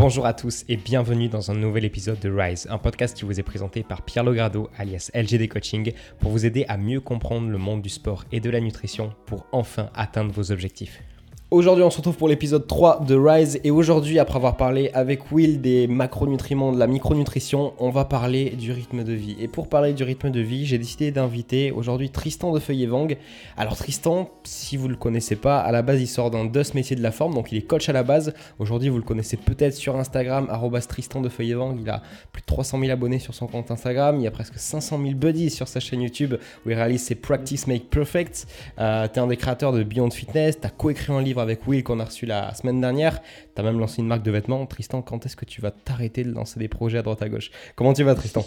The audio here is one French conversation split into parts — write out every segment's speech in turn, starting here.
Bonjour à tous et bienvenue dans un nouvel épisode de Rise, un podcast qui vous est présenté par Pierre Logrado alias LGD Coaching pour vous aider à mieux comprendre le monde du sport et de la nutrition pour enfin atteindre vos objectifs. Aujourd'hui, on se retrouve pour l'épisode 3 de Rise. Et aujourd'hui, après avoir parlé avec Will des macronutriments, de la micronutrition, on va parler du rythme de vie. Et pour parler du rythme de vie, j'ai décidé d'inviter aujourd'hui Tristan de Feuillet-Vang. Alors, Tristan, si vous ne le connaissez pas, à la base, il sort d'un DOS métier de la forme. Donc, il est coach à la base. Aujourd'hui, vous le connaissez peut-être sur Instagram, Tristan de Feuillet-Vang. Il a plus de 300 000 abonnés sur son compte Instagram. Il y a presque 500 000 buddies sur sa chaîne YouTube où il réalise ses Practice Make Perfect. Euh, tu es un des créateurs de Beyond Fitness. Tu as coécrit un livre avec Will qu'on a reçu la semaine dernière. Tu as même lancé une marque de vêtements. Tristan, quand est-ce que tu vas t'arrêter de lancer des projets à droite à gauche? Comment tu vas, Tristan?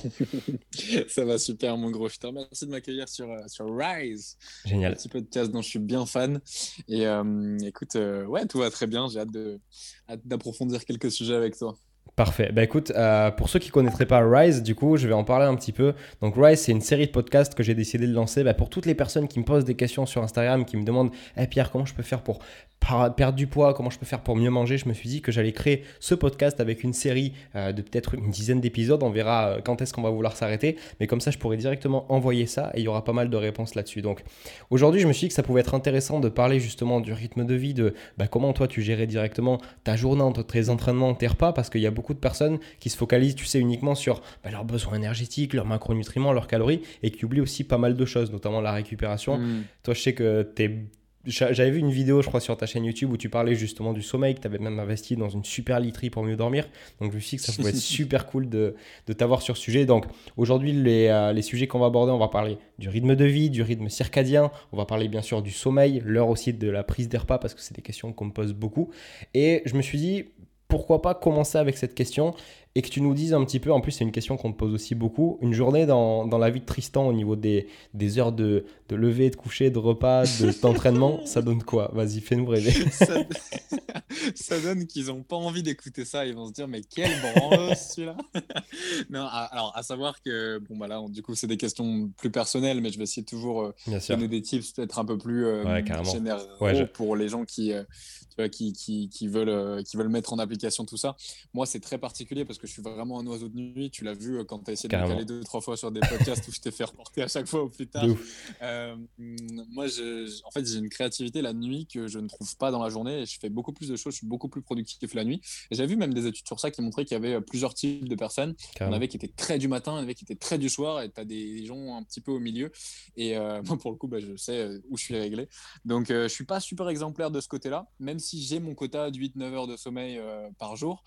Ça va super, mon gros. Je te remercie de m'accueillir sur, euh, sur Rise. Génial. Un petit podcast dont je suis bien fan. Et euh, écoute, euh, ouais, tout va très bien. J'ai hâte d'approfondir quelques sujets avec toi. Parfait. Bah écoute, euh, pour ceux qui connaîtraient pas Rise, du coup, je vais en parler un petit peu. Donc Rise, c'est une série de podcasts que j'ai décidé de lancer bah, pour toutes les personnes qui me posent des questions sur Instagram, qui me demandent hey Pierre, comment je peux faire pour perdre du poids, comment je peux faire pour mieux manger, je me suis dit que j'allais créer ce podcast avec une série euh, de peut-être une dizaine d'épisodes. On verra euh, quand est-ce qu'on va vouloir s'arrêter. Mais comme ça, je pourrais directement envoyer ça et il y aura pas mal de réponses là-dessus. Donc aujourd'hui, je me suis dit que ça pouvait être intéressant de parler justement du rythme de vie, de bah, comment toi tu gérais directement ta journée entre tes entraînements, tes repas, parce qu'il y a beaucoup de personnes qui se focalisent, tu sais, uniquement sur bah, leurs besoins énergétiques, leurs macronutriments, leurs calories et qui oublient aussi pas mal de choses, notamment la récupération. Hmm. Toi, je sais que tu es j'avais vu une vidéo, je crois, sur ta chaîne YouTube où tu parlais justement du sommeil, que tu avais même investi dans une super literie pour mieux dormir. Donc je me suis dit que ça pouvait être super cool de, de t'avoir sur ce sujet. Donc aujourd'hui, les, euh, les, sujets qu'on va aborder, on va parler du rythme de vie, du rythme circadien, on va parler bien sûr du sommeil, l'heure aussi de la prise des repas parce que c'est des questions qu'on me pose beaucoup. Et je me suis dit, pourquoi pas commencer avec cette question et que tu nous dises un petit peu, en plus c'est une question qu'on te pose aussi beaucoup, une journée dans, dans la vie de Tristan au niveau des, des heures de, de lever, de coucher, de repas, d'entraînement, ça donne quoi? Vas-y, fais-nous rêver. ça, donne qu'ils n'ont pas envie d'écouter ça, ils vont se dire mais quel branle celui-là Non, alors à savoir que, bon bah là du coup c'est des questions plus personnelles, mais je vais essayer toujours euh, donner des tips peut-être un peu plus euh, généraux pour les gens qui, euh, qui, qui, qui, veulent, euh, qui veulent mettre en application tout ça. Moi c'est très particulier parce que je suis vraiment un oiseau de nuit. Tu l'as vu euh, quand tu as essayé de me caler deux, trois fois sur des podcasts où je t'ai fait reporter à chaque fois au plus tard. Euh, moi, je, en fait, j'ai une créativité la nuit que je ne trouve pas dans la journée et je fais beaucoup plus de choses. Je suis beaucoup plus productif la nuit. J'ai vu même des études sur ça qui montraient qu'il y avait euh, plusieurs types de personnes. Il y en avait qui étaient très du matin, il y en avait qui étaient très du soir et tu as des gens un petit peu au milieu. Et moi, pour le coup, bah, je sais où je suis réglé. Donc, je suis pas super exemplaire de ce côté-là, même si j'ai mon quota de 8-9 heures de sommeil par jour.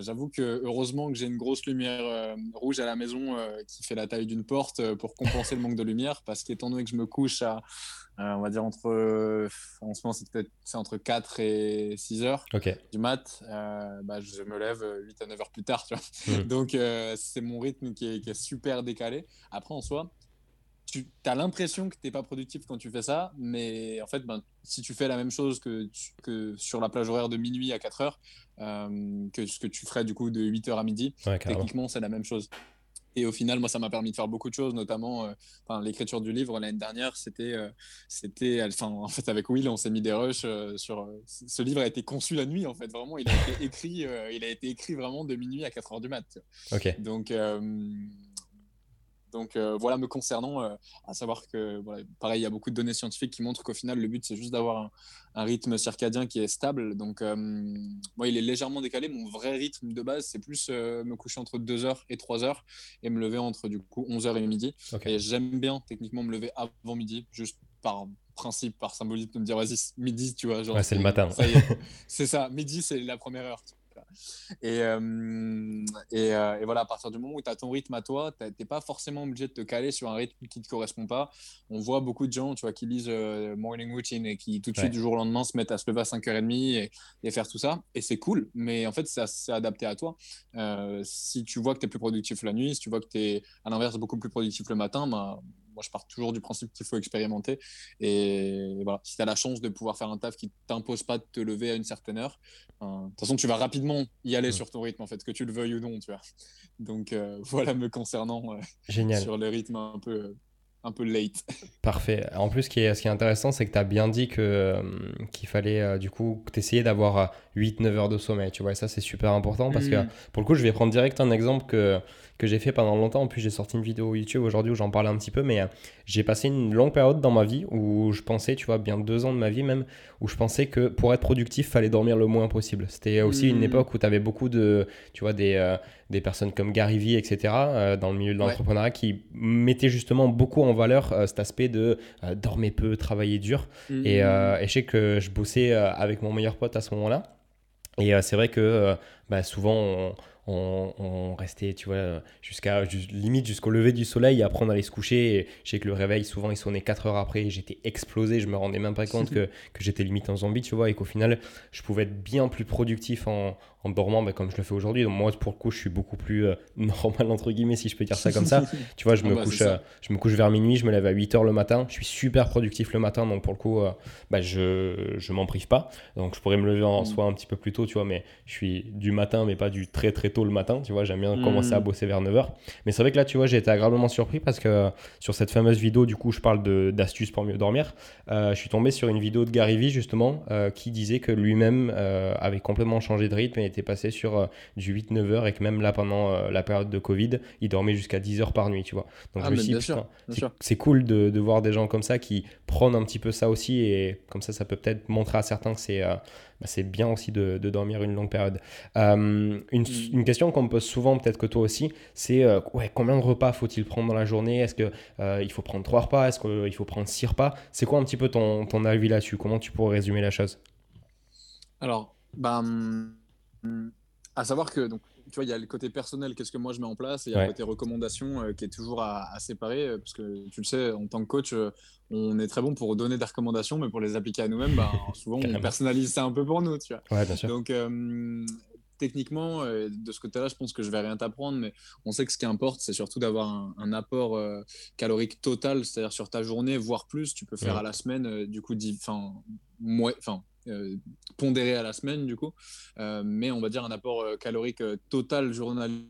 J'avoue que heureusement que j'ai une grosse lumière euh, rouge à la maison euh, qui fait la taille d'une porte euh, pour compenser le manque de lumière parce qu'étant donné que je me couche à on va dire entre en ce moment c'est peut-être entre 4 et 6 heures du mat bah, je me lève 8 à 9 heures plus tard tu vois. Mmh. donc c'est mon rythme qui est, qui est, super décalé. Après en soi tu as l'impression que tu n'es pas productif quand tu fais ça, mais en fait, ben, si tu fais la même chose que, que sur la plage horaire de minuit à 4 heures, euh, que ce que tu ferais du coup de 8 heures à midi, techniquement, c'est la même chose. Et au final, moi, ça m'a permis de faire beaucoup de choses, notamment euh, l'écriture du livre l'année dernière. C'était, euh, c'était, enfin, en fait, avec Will, on s'est mis des rushs sur. ce livre a été conçu la nuit, en fait. Vraiment, il a été écrit, il a été écrit vraiment de minuit à 4 heures du mat. Ok. Donc donc euh, voilà, me concernant, euh, à savoir que, pareil, il y a beaucoup de données scientifiques qui montrent qu'au final, le but, c'est juste d'avoir un, rythme circadien qui est stable. Donc euh, moi, il est légèrement décalé. Mon vrai rythme de base, c'est plus me coucher entre 2h et 3h et me lever entre du coup 11h et midi. Et j'aime bien techniquement me lever avant midi, juste par principe, par symbolisme, de me dire, vas-y, midi, tu vois. ouais, c'est le matin. c'est ça, midi, c'est la première heure. Et, euh, euh, et, voilà, à partir du moment où tu as ton rythme à toi, tu n'es pas forcément obligé de te caler sur un rythme qui ne te correspond pas. On voit beaucoup de gens tu vois, qui lisent euh, Morning Routine et qui tout de suite, du jour au lendemain, se mettent à se lever à 5h30 et, et faire tout ça. Et c'est cool, mais en fait, c'est adapté à toi. si tu vois que tu es plus productif la nuit, si tu vois que tu es à l'inverse beaucoup plus productif le matin, bah, moi, je pars toujours du principe qu'il faut expérimenter. Et voilà, si tu as la chance de pouvoir faire un taf qui t'impose pas de te lever à une certaine heure, de toute façon, tu vas rapidement y aller sur ton rythme, en fait, que tu le veuilles ou non, tu vois. Donc, euh, voilà me concernant euh, Génial. sur le rythme un peu un peu late. Parfait. En plus, ce qui est, ce qui est intéressant, c'est que tu as bien dit que, euh, qu'il fallait du coup essayais d'avoir 8-9 heures de sommeil, tu vois. Et ça, c'est super important parce que Mm. pour le coup, je vais prendre direct un exemple que, que j'ai fait pendant longtemps. En plus, j'ai sorti une vidéo YouTube aujourd'hui où j'en parlais un petit peu, mais euh, j'ai passé une longue période dans ma vie où je pensais, tu vois, bien deux ans de ma vie même, où je pensais que pour être productif, fallait dormir le moins possible. C'était aussi une Mm. époque où tu avais beaucoup de, tu vois, des, euh, des personnes comme Gary Vee, etc., euh, dans le milieu de Ouais. l'entrepreneuriat qui mettaient justement beaucoup en valeur cet aspect de dormir peu, travailler dur. Mm. Et, et je sais que je bossais avec mon meilleur pote à ce moment-là. Et euh, c'est vrai que euh, bah, souvent, on, on- on restait, tu vois, jusqu'à jus- limite jusqu'au lever du soleil. Et après, on allait se coucher. Je sais que le réveil, souvent, il sonnait 4 heures après. et J'étais explosé. Je me rendais même pas compte que, que j'étais limite un zombie, tu vois. Et qu'au final, je pouvais être bien plus productif en, en dormant bah, comme je le fais aujourd'hui. Donc, moi, pour le coup, je suis beaucoup plus euh, normal, entre guillemets, si je peux dire ça comme ça. Tu vois, je Ah me, bah, couche, euh, je me couche vers minuit, je me lève à 8 heures le matin. Je suis super productif le matin, donc pour le coup, euh, bah, je, je m'en prive pas. Donc je pourrais me lever en Mm. soi un petit peu plus tôt, tu vois, mais je suis du matin, mais pas du très très tôt le matin, tu vois. J'aime bien Mm. commencer à bosser vers 9 heures. Mais c'est vrai que là, tu vois, j'ai été agréablement surpris parce que euh, sur cette fameuse vidéo, du coup, je parle d'astuces pour mieux dormir. Euh, je suis tombé sur une vidéo de Gary Vee, justement, euh, qui disait que lui-même euh, avait complètement changé de rythme et était passé sur du 8-9 heures et que même là, pendant la période de Covid, il dormait jusqu'à 10 heures par nuit, tu vois. Donc Ah, je me suis dit, c'est- cool de, de voir des gens comme ça qui prônent un petit peu ça aussi et comme ça, ça peut peut-être montrer à certains que c'est bah, c'est bien aussi de, dormir une longue période. Euh, une, question qu'on me pose souvent, peut-être que toi aussi, c'est euh, combien de repas faut-il prendre dans la journée? Est-ce que euh, faut prendre trois repas? Est-ce qu'il faut prendre six repas? C'est quoi un petit peu ton, avis là-dessus? Comment tu pourrais résumer la chose? Alors, hum, à savoir que, tu vois, il y a le côté personnel, qu'est-ce que moi je mets en place, et il y a Ouais. le côté recommandation euh, qui est toujours à, à séparer, euh, parce que tu le sais, en tant que coach, euh, on est très bon pour donner des recommandations, mais pour les appliquer à nous-mêmes, bah, souvent on personnalise ça un peu pour nous, tu vois. Ouais, bien sûr. Donc, techniquement, de ce côté-là, je pense que je vais rien t'apprendre, mais on sait que ce qui importe, c'est surtout d'avoir un, un apport euh, calorique total, c'est-à-dire sur ta journée, voire plus. Tu peux faire Ouais. à la semaine, euh, du coup, enfin, pondéré à la semaine, du coup, Euh, mais on va dire un apport euh, calorique euh, total journalier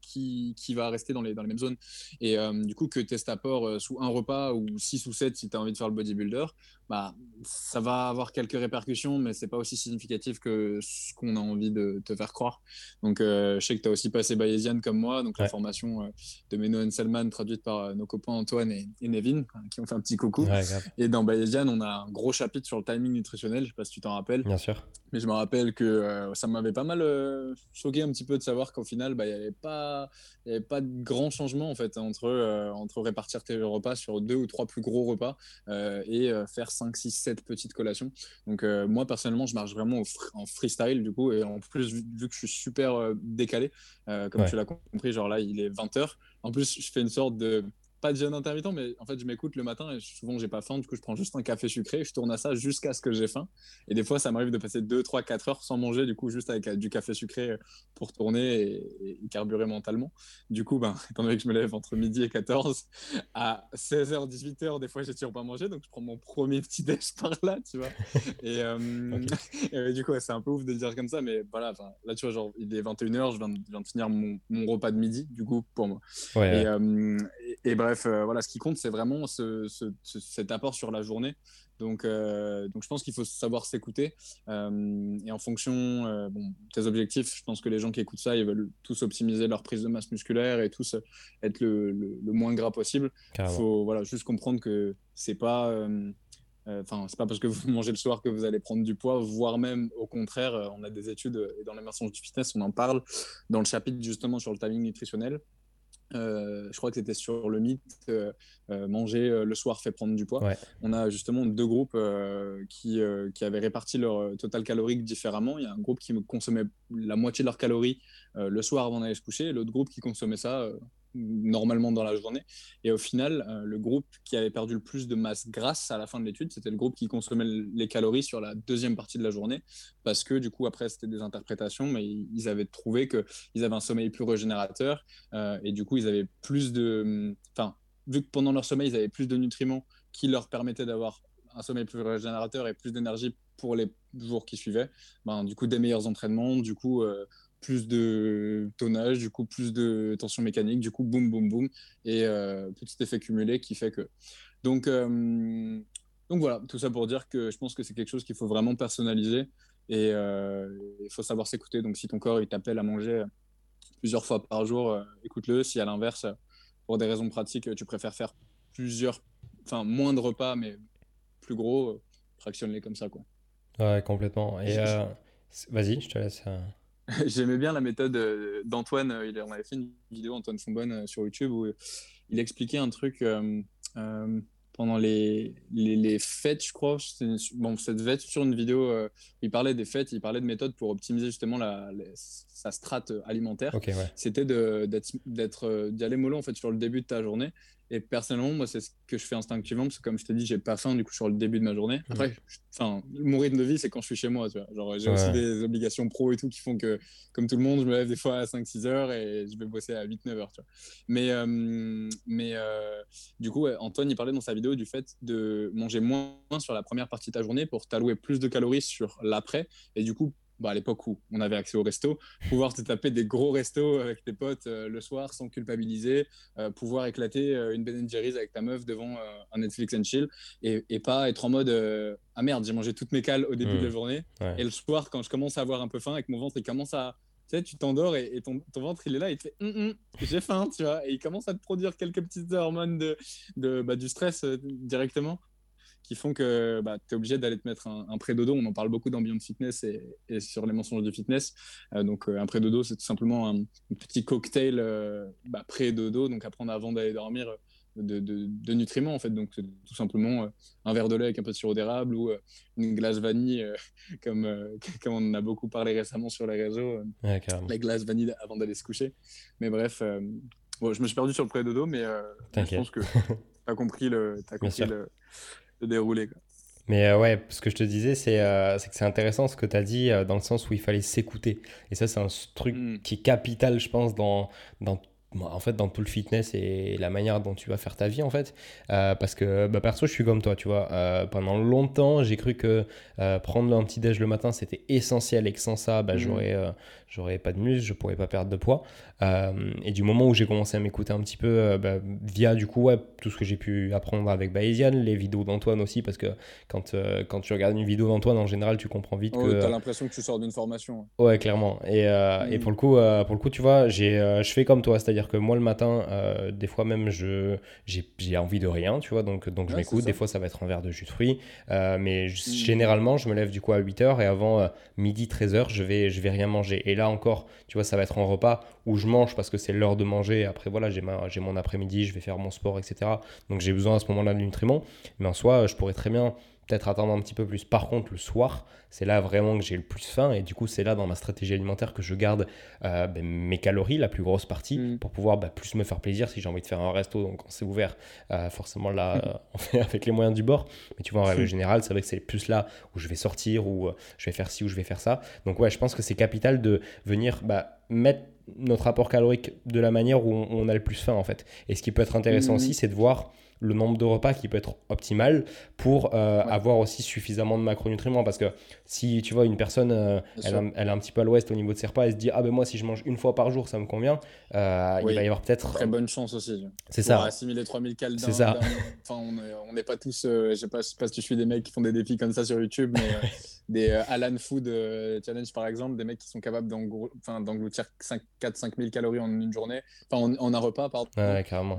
qui, qui va rester dans les, dans les mêmes zones. Et euh, du coup, que cet apport euh, sous un repas ou 6 ou 7 si tu as envie de faire le bodybuilder, bah, ça va avoir quelques répercussions, mais c'est pas aussi significatif que ce qu'on a envie de te faire croire. Donc, euh, je sais que tu as aussi passé Bayesian comme moi, donc la formation euh, de Meno Selman traduite par euh, nos copains Antoine et, et Nevin, hein, qui ont fait un petit coucou. Ouais. Et dans Bayesian, on a un gros chapitre sur le timing nutritionnel, je sais pas si tu t'en rappelles. Bien sûr. Mais je me rappelle que euh, ça m'avait pas mal choqué un petit peu de savoir qu'au final, bah, il n'y avait, pas- y avait pas de grand changement en fait, entre, entre répartir tes repas sur deux ou trois plus gros repas et faire 5, 6, 7 petites collations. Donc euh, moi, personnellement, je marche vraiment fr- en freestyle du coup. Et en plus, vu, vu que je suis super euh, décalé, euh, comme Ouais. tu l'as compris, genre là, il est 20h. En plus, je fais une sorte de pas de jeûne intermittent, mais en fait, je m'écoute le matin et souvent, j'ai pas faim. Du coup, je prends juste un café sucré, je tourne à ça jusqu'à ce que j'ai faim. Et des fois, ça m'arrive de passer 2, 3, 4 heures sans manger, du coup, juste avec euh, du café sucré euh, pour tourner et, et carburer mentalement. Du coup, ben, étant donné que je me lève entre midi et 14, à 16h, 18h, des fois, j'ai toujours pas mangé, donc je prends mon premier petit déj par là, tu vois. Et, euh, et, du coup, ouais, c'est un peu ouf de dire comme ça, mais voilà, là, tu vois, genre, il est 21h, je viens de, je viens de finir mon, mon repas de midi, du coup, pour moi. Ouais, Et, euh, et, et bref, euh, voilà, ce qui compte, c'est vraiment ce, ce- ce- cet apport sur la journée. Donc, euh, donc je pense qu'il faut savoir s'écouter. Euh, et en fonction bon, tes objectifs, je pense que les gens qui écoutent ça, ils veulent tous optimiser leur prise de masse musculaire et tous être le, le- le moins gras possible. Il faut voilà, juste comprendre que c'est pas. Enfin, c'est pas parce que vous mangez le soir que vous allez prendre du poids, voire même au contraire, on a des études et dans l'immersion du fitness, on en parle dans le chapitre justement sur le timing nutritionnel. Euh, je crois que c'était sur le mythe euh, euh, manger le soir fait prendre du poids. Ouais. On a justement deux groupes qui, qui avaient réparti leur total calorique différemment. Il y a un groupe qui consommait la moitié de leurs calories le soir avant d'aller se coucher, et l'autre groupe qui consommait ça normalement dans la journée. Et au final, euh, le groupe qui avait perdu le plus de masse grasse à la fin de l'étude, c'était le groupe qui consommait les calories sur la deuxième partie de la journée, parce que du coup, après, c'était des interprétations, mais ils avaient trouvé qu'ils avaient un sommeil plus régénérateur, euh, et du coup, ils avaient plus de... Enfin, vu que pendant leur sommeil, ils avaient plus de nutriments qui leur permettaient d'avoir un sommeil plus régénérateur et plus d'énergie pour les jours qui suivaient, ben, du coup, des meilleurs entraînements, du coup... Euh, plus de tonnage, du coup plus de tension mécanique, du coup boum boum boum et euh, petit effet cumulé qui fait que. Donc euh, donc voilà, tout ça pour dire que je pense que c'est quelque chose qu'il faut vraiment personnaliser Et il faut savoir s'écouter. Donc, si ton corps il t'appelle à manger plusieurs fois par jour, écoute-le. Si à l'inverse, pour des raisons pratiques, tu préfères faire plusieurs, enfin, moins de repas, mais plus gros, fractionne-les comme ça, quoi. Ouais, complètement. Et vas-y, je te laisse. J'aimais bien la méthode d'Antoine. Il en avait fait une vidéo, Antoine Fonbonne, sur YouTube, où il expliquait un truc pendant les, les, fêtes, je crois. Bon, cette fête sur une vidéo, euh, il parlait des fêtes, il parlait de méthodes pour optimiser justement la, sa strate alimentaire. C'était d'être euh, d'y aller mollo en fait sur le début de ta journée et personnellement, moi, c'est ce que je fais instinctivement, parce que comme je t'ai dit, j'ai pas faim du coup sur le début de ma journée. Après, enfin, mon rythme de vie, c'est quand je suis chez moi. Tu vois. Genre, j'ai aussi des obligations pro et tout qui font que, comme tout le monde, je me lève des fois à 5-6 heures et je vais bosser à 8-9 heures. Tu vois. Mais, euh, mais euh, du coup, Antoine, il parlait dans sa vidéo du fait de manger moins sur la première partie de ta journée pour t'allouer plus de calories sur l'après et du coup bah, à l'époque où on avait accès au resto, pouvoir te taper des gros restos avec tes potes euh, le soir sans culpabiliser, euh, pouvoir éclater euh, une Ben Jerry's avec ta meuf devant un Netflix and chill et, et, pas être en mode ah merde, j'ai mangé toutes mes cales au début de la mmh. journée et le soir quand je commence à avoir un peu faim et que mon ventre il commence à tu sais, tu t'endors et, ton, ton, ventre il est là, il te fait hum, j'ai faim, tu vois, et il commence à te produire quelques petites hormones de, de bah, du stress directement qui font que bah, tu es obligé d'aller te mettre un, pré-dodo. On en parle beaucoup dans Beyond Fitness et, sur les mensonges du fitness. Euh, donc, euh, un pré-dodo, c'est tout simplement un, petit cocktail euh, bah, pré-dodo, donc à prendre avant d'aller dormir. De, de, nutriments en fait donc c'est tout simplement un verre de lait avec un peu de sirop d'érable ou une glace vanille comme, comme on en a beaucoup parlé récemment sur les réseaux la glace vanille avant d'aller se coucher mais bref je me suis perdu sur le pré-dodo mais je pense que tu as compris le, as compris le, dérouler. Mais euh, ouais, ce que je te disais, c'est euh, que c'est intéressant ce que tu as dit euh, dans le sens où il fallait s'écouter. Et ça, c'est un truc mm. qui est capital, je pense, dans, dans en fait dans tout le fitness et la manière dont tu vas faire ta vie en fait euh, parce que bah, perso je suis comme toi tu vois euh, pendant longtemps j'ai cru que euh, prendre un petit déj le matin c'était essentiel et que sans ça bah, mmh. j'aurais j'aurais pas de muscle je pourrais pas perdre de poids et du moment où j'ai commencé à m'écouter un petit peu bah, via du coup ouais, tout ce que j'ai pu apprendre avec Bayesian les vidéos d'Antoine aussi parce que quand, quand tu regardes une vidéo d'Antoine en général tu comprends vite que tu as l'impression que tu sors d'une formation ouais clairement et, et mmh. pour le coup pour le coup tu vois j'ai je fais comme toi c'est à dire que moi, le matin, euh, des fois même, je, j'ai, envie de rien, tu vois, donc, donc je m'écoute. Des fois, ça va être un verre de jus de fruits. Euh, mais mmh. généralement, je me lève du coup à 8h et avant euh, midi, 13h, je vais, je vais rien manger. Et là encore, tu vois, ça va être un repas où je mange parce que c'est l'heure de manger. Après, voilà, j'ai, ma, j'ai mon après-midi, je vais faire mon sport, etc. Donc j'ai besoin à ce moment-là de nutriments. Mais en soi, je pourrais très bien peut-être attendre un petit peu plus. Par contre, le soir, c'est là vraiment que j'ai le plus faim et du coup, c'est là dans ma stratégie alimentaire que je garde euh, ben, mes calories, la plus grosse partie, mm. pour pouvoir ben, plus me faire plaisir si j'ai envie de faire un resto. Donc, quand c'est ouvert, euh, forcément là, mm. on fait avec les moyens du bord. Mais tu vois, en règle mm. générale, c'est vrai que c'est plus là où je vais sortir, où euh, je vais faire ci, ou je vais faire ça. Donc, ouais, je pense que c'est capital de venir bah, mettre notre apport calorique de la manière où on, a le plus faim en fait. Et ce qui peut être intéressant aussi, c'est de voir le nombre de repas qui peut être optimal pour euh, avoir aussi suffisamment de macronutriments. Parce que si tu vois une personne, euh, elle, elle, est un petit peu à l'ouest au niveau de ses repas, elle se dit Ah ben moi, si je mange une fois par jour, ça me convient. Euh, il va y avoir peut-être. Très bonne chance aussi. C'est ça. assimiler 3000 calories. C'est ça. Enfin, on n'est pas tous. je sais pas, sais pas si tu suis des mecs qui font des défis comme ça sur YouTube, mais des Alan Food Challenge par exemple, des mecs qui sont capables d'engloutir 4-5 000 calories en une journée, enfin en, un repas, pardon. Ouais, carrément.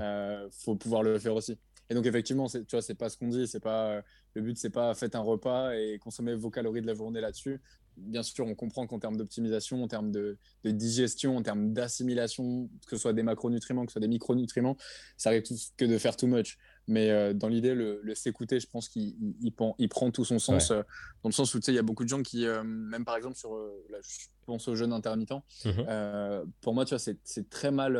faut pouvoir le faire aussi. Et donc effectivement, tu vois, c'est pas ce qu'on dit, c'est pas le but, c'est pas faites un repas et consommer vos calories de la journée là-dessus. Bien sûr, on comprend qu'en termes d'optimisation, en termes de, digestion, en termes d'assimilation, que ce soit des macronutriments, que ce soit des micronutriments, ça arrive que de faire too much. Mais euh, dans l'idée, le, s'écouter, je pense qu'il il, prend tout son sens, euh, dans le sens où tu sais, il y a beaucoup de gens qui, euh, même par exemple sur, je pense aux jeunes intermittents, mmh pour moi, tu vois, c'est très mal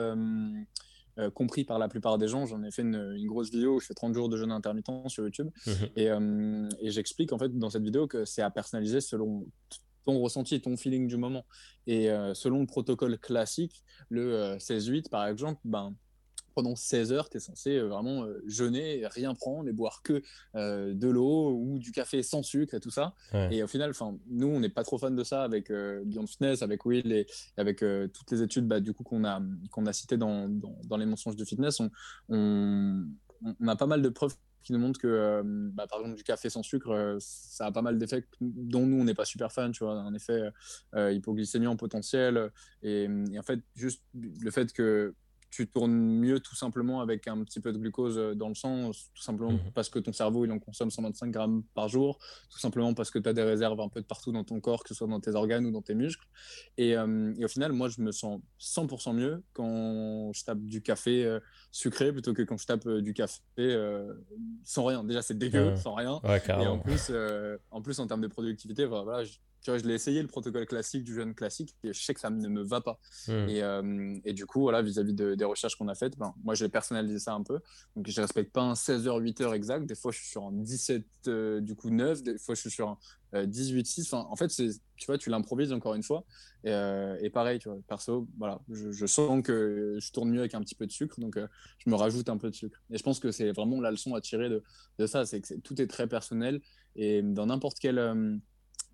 euh, compris par la plupart des gens. J'en ai fait une, grosse vidéo où je fais 30 jours de jeûne intermittent sur YouTube. Mhm. Euh, et, j'explique en fait dans cette vidéo que c'est à personnaliser selon ton ressenti et ton feeling du moment. Et euh, selon le protocole classique, le 16-8 par exemple, ben, pendant 16 heures, tu es censé euh, vraiment euh, jeûner, rien prendre et boire que euh, de l'eau ou du café sans sucre et tout ça. Et au final, nous, on n'est pas trop fan de ça avec Beyond Fitness, avec Will et, avec toutes les études bah, du coup qu'on a, qu'on a citées dans, dans, les mensonges du fitness. On, on, a pas mal de preuves qui nous montrent que, bah, par exemple, du café sans sucre, ça a pas mal d'effets dont nous, on n'est pas super fan, tu vois, un effet hypoglycémie en potentiel. et, en fait, juste le fait que tu tournes mieux tout simplement avec un petit peu de glucose euh, dans le sang, tout simplement mhm. parce que ton cerveau il en consomme 125 grammes par jour, tout simplement parce que tu as des réserves un peu de partout dans ton corps, que ce soit dans tes organes ou dans tes muscles. Et, euh, au final, moi je me sens 100% mieux quand je tape du café euh, sucré plutôt que quand je tape du café sans rien. Déjà c'est dégueu, sans rien. et en plus, en plus en termes de productivité, voilà, tu vois, je l'ai essayé le protocole classique du jeune classique et je sais que ça ne me va pas. Hmm. Et, euh, et, du coup, voilà, vis-à-vis des recherches qu'on a faites, ben, moi j'ai personnalisé ça un peu. Donc je respecte pas un 16h, 8h exact. Des fois, je suis sur un 17, euh, du coup 9. Des fois, je suis sur un 18, 6. Enfin, en fait, tu vois, tu l'improvises encore une fois. Et, euh, et, pareil, tu vois, perso, voilà, je, sens que je tourne mieux avec un petit peu de sucre. Donc je me rajoute un peu de sucre. Et je pense que c'est vraiment la leçon à tirer de, de ça. C'est que tout est très personnel. Et dans n'importe quel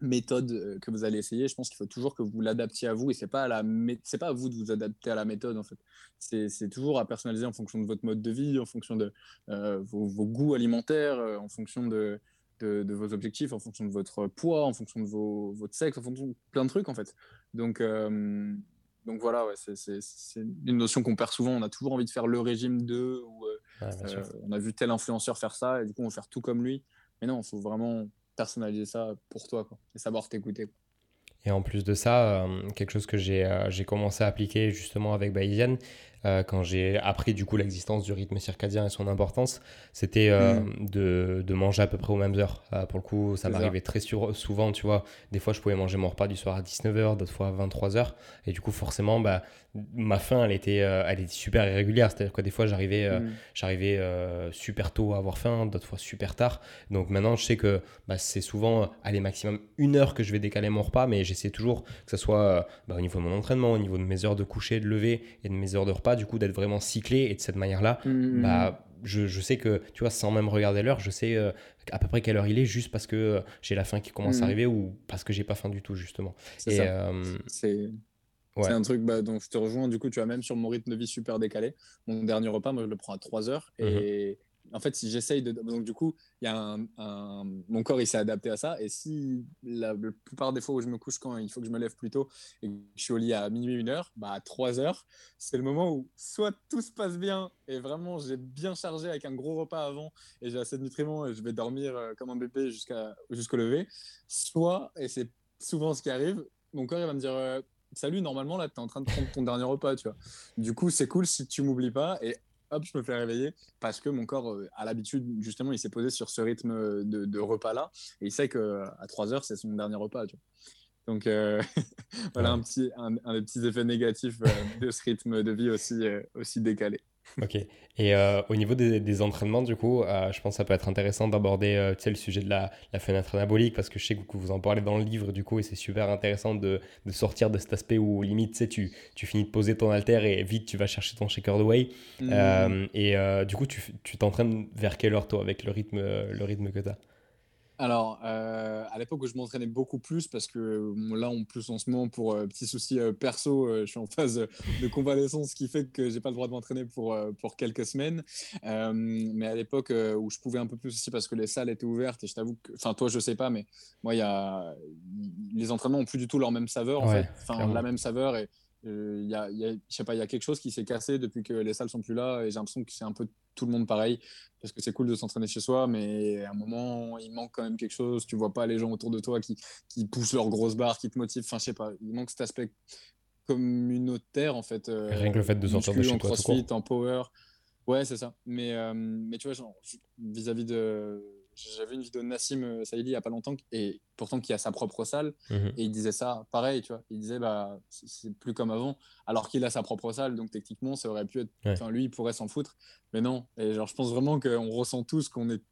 méthode euh, que vous allez essayer, je pense qu'il faut toujours que vous l'adaptiez à vous et c'est pas à la c'est pas à vous de vous adapter à la méthode en fait. C'est toujours à personnaliser en fonction de votre mode de vie, en fonction de euh, vos, goûts alimentaires, euh, en fonction de, de, vos objectifs, en fonction de votre poids, en fonction de vos, votre sexe, en fonction de plein de trucs en fait. Donc donc voilà, ouais, c'est une notion qu'on perd souvent. On a toujours envie de faire le régime de, ou on a vu tel influenceur faire ça et du coup on va faire tout comme lui. Mais non, il faut vraiment personnaliser ça pour toi quoi, et savoir t'écouter. Et en plus de ça, euh, quelque chose que j'ai euh, j'ai commencé à appliquer justement avec Bayesian, euh, quand j'ai appris du coup l'existence du rythme circadien et son importance, c'était mm. de, de, manger à peu près aux mêmes heures. pour le coup, ça m'arrivait très souvent, tu vois. Des fois, je pouvais manger mon repas du soir à 19h, d'autres fois à 23h. Et du coup, forcément, bah, ma faim, elle était, euh, elle était super irrégulière. C'est-à-dire que des fois, j'arrivais euh, mm. j'arrivais euh, super tôt à avoir faim, d'autres fois super tard. Donc maintenant, je sais que bah, c'est souvent, allez, maximum une heure que je vais décaler mon repas, mais j'essaie toujours que ce soit bah, au niveau de mon entraînement, au niveau de mes heures de coucher, de lever et de mes heures de repas, du coup, d'être vraiment cyclé. Et de cette manière-là, mm. bah, je, je, sais que, tu vois, sans même regarder l'heure, je sais à peu près quelle heure il est juste parce que j'ai la faim qui commence à mm. arriver ou parce que j'ai pas faim du tout, justement. C'est C'est c'est un truc bah, dont je te rejoins. Du coup, tu as même sur mon rythme de vie super décalé. Mon dernier repas, moi, je le prends à 3 heures. Et mhm. En fait, si j'essaye de. Donc, du coup, y a mon corps, il s'est adapté à ça. Et si la, plupart des fois où je me couche quand il faut que je me lève plus tôt et que je suis au lit à minuit, une heure, bah, à 3 heures, c'est le moment où soit tout se passe bien et vraiment j'ai bien chargé avec un gros repas avant et j'ai assez de nutriments et je vais dormir euh, comme un bébé jusqu'au lever. Soit, et c'est souvent ce qui arrive, mon corps, il va me dire. Euh, salut, normalement, là, tu es en train de prendre ton dernier repas, tu vois. Du coup, c'est cool si tu m'oublies pas et hop, je me fais réveiller parce que mon corps, euh, à l'habitude, justement, il s'est posé sur ce rythme de, repas-là et il sait qu'à 3 heures, c'est son dernier repas, tu vois. Donc, euh, voilà un, petit, un, des petits effets négatifs euh, de ce rythme de vie aussi, aussi décalé. Ok. Et euh, au niveau des, entraînements, du coup, euh, je pense que ça peut être intéressant d'aborder euh, le sujet de la, fenêtre anabolique parce que je sais que vous en parlez dans le livre, du coup, et c'est super intéressant de, sortir de cet aspect où, limite, tu, tu finis de poser ton halter et vite, tu vas chercher ton shaker de whey. Mmh. et du coup, tu t'entraînes vers quelle heure, toi, avec le rythme, le rythme que tu as alors, euh, à l'époque où je m'entraînais beaucoup plus, parce que là, en plus, en ce moment, pour euh, petits soucis euh, perso, je suis en phase de convalescence, ce qui fait que j'ai pas le droit de m'entraîner pour, pour quelques semaines. mais à l'époque où je pouvais un peu plus aussi, parce que les salles étaient ouvertes, et je t'avoue que, enfin, toi, je sais pas, mais moi, y a, les entraînements ont plus du tout leur même saveur, en fait. Enfin, la même saveur, et il y a, y a, je sais pas, il y a quelque chose qui s'est cassé depuis que les salles sont plus là, et j'ai l'impression que c'est un peu tout le monde pareil parce que c'est cool de s'entraîner chez soi, mais à un moment, il manque quand même quelque chose. Tu vois pas les gens autour de toi qui, qui poussent leurs grosses barres, qui te motivent. Enfin, je sais pas, il manque cet aspect communautaire en fait. Euh, Rien que le fait de sortir de chez en crossfit, en power. Ouais, c'est ça. Mais, euh, mais tu vois, vis-à-vis de j'avais une vidéo de Nassim euh, Saïdi il y a pas longtemps et pourtant qui a sa propre salle mhm. et il disait ça pareil tu vois. Il disait bah c'est plus comme avant alors qu'il a sa propre salle donc techniquement ça aurait pu être enfin lui il pourrait s'en foutre. Mais non et genre je pense vraiment qu'on ressent tous qu'on est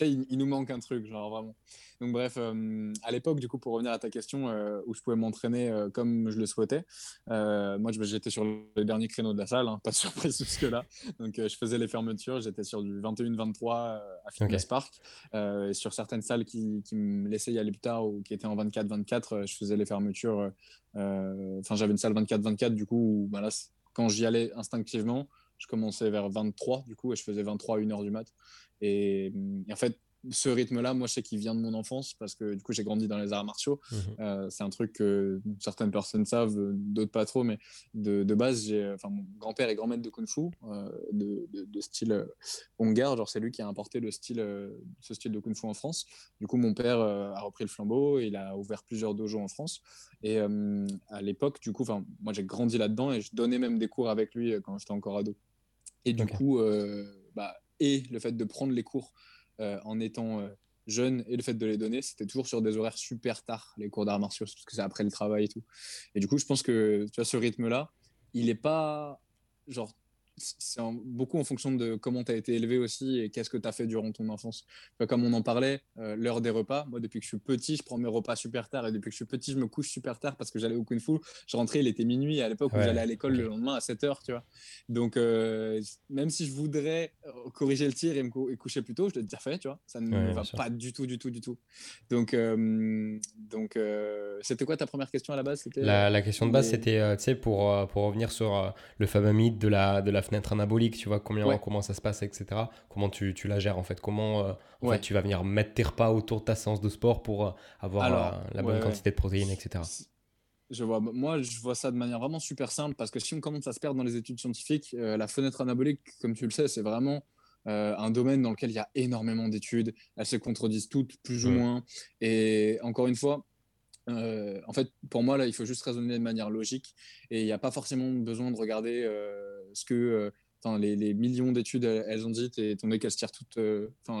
il, il, nous manque un truc, genre vraiment. Donc bref, euh, à l'époque, du coup, pour revenir à ta question, euh, où je pouvais m'entraîner euh, comme je le souhaitais, moi j'étais sur le dernier créneau de la salle, hein, pas de surprise jusque-là. Donc je faisais les fermetures, j'étais sur du 21-23 à Fitness Park. et sur certaines salles qui, qui, me laissaient y aller plus tard ou qui étaient en 24-24, je faisais les fermetures. Enfin, j'avais une salle 24-24, du coup, où, bah, là, quand j'y allais instinctivement, je commençais vers 23 du coup et je faisais 23 à 1h du mat. Et, et en fait, ce rythme-là, moi, je sais qu'il vient de mon enfance parce que du coup, j'ai grandi dans les arts martiaux. Mhm. Euh, c'est un truc que certaines personnes savent, d'autres pas trop, mais de, de base, j'ai, enfin, mon grand-père est grand maître de kung-fu, euh, de, de, style euh, hongar. Genre, c'est lui qui a importé le style, ce style de kung-fu en France. Du coup, mon père a repris le flambeau, et il a ouvert plusieurs dojos en France. Et à l'époque, du coup, enfin, moi, j'ai grandi là-dedans et je donnais même des cours avec lui quand j'étais encore ado. Et du coup, bah, et le fait de prendre les cours euh, en étant euh, jeune et le fait de les donner, c'était toujours sur des horaires super tard, les cours d'arts martiaux, parce que c'est après le travail et tout. Et du coup, je pense que tu vois, ce rythme-là, il n'est pas genre c'est beaucoup en fonction de comment tu as été élevé aussi et qu'est-ce que tu as fait durant ton enfance. Comme on en parlait, euh, l'heure des repas, moi depuis que je suis petit, je prends mes repas super tard et depuis que je suis petit, je me couche super tard parce que j'allais au Kung Fu. Je rentrais, il était minuit à l'époque où j'allais à l'école le lendemain à 7 h tu vois. Donc euh, même si je voudrais euh, corriger le tir et me coucher plus tôt, je l'ai déjà fait, tu vois. Ça ne me va pas du tout, du tout, du tout. Donc, donc c'était quoi ta première question à la base? La, la, question de base, c'était, tu sais, pour, pour revenir sur le fameux mythe de la, de la fenêtre anabolique, tu vois combien, comment ça se passe, etc. Comment tu, tu la gères en fait Comment euh, en fait, tu vas venir mettre tes repas autour de ta séance de sport pour euh, avoir la, bonne quantité de protéines, etc. Je vois, moi, je vois ça de manière vraiment super simple parce que si on commence à se perdre dans les études scientifiques, euh, la fenêtre anabolique, comme tu le sais, c'est vraiment un domaine dans lequel il y a énormément d'études. Elles se contredisent toutes, plus ou moins. Et encore une fois, en fait, pour moi, là, il faut juste raisonner de manière logique et il n'y a pas forcément besoin de regarder ce que les, millions d'études, elles ont dit, et donné qu'elles se tirent toutes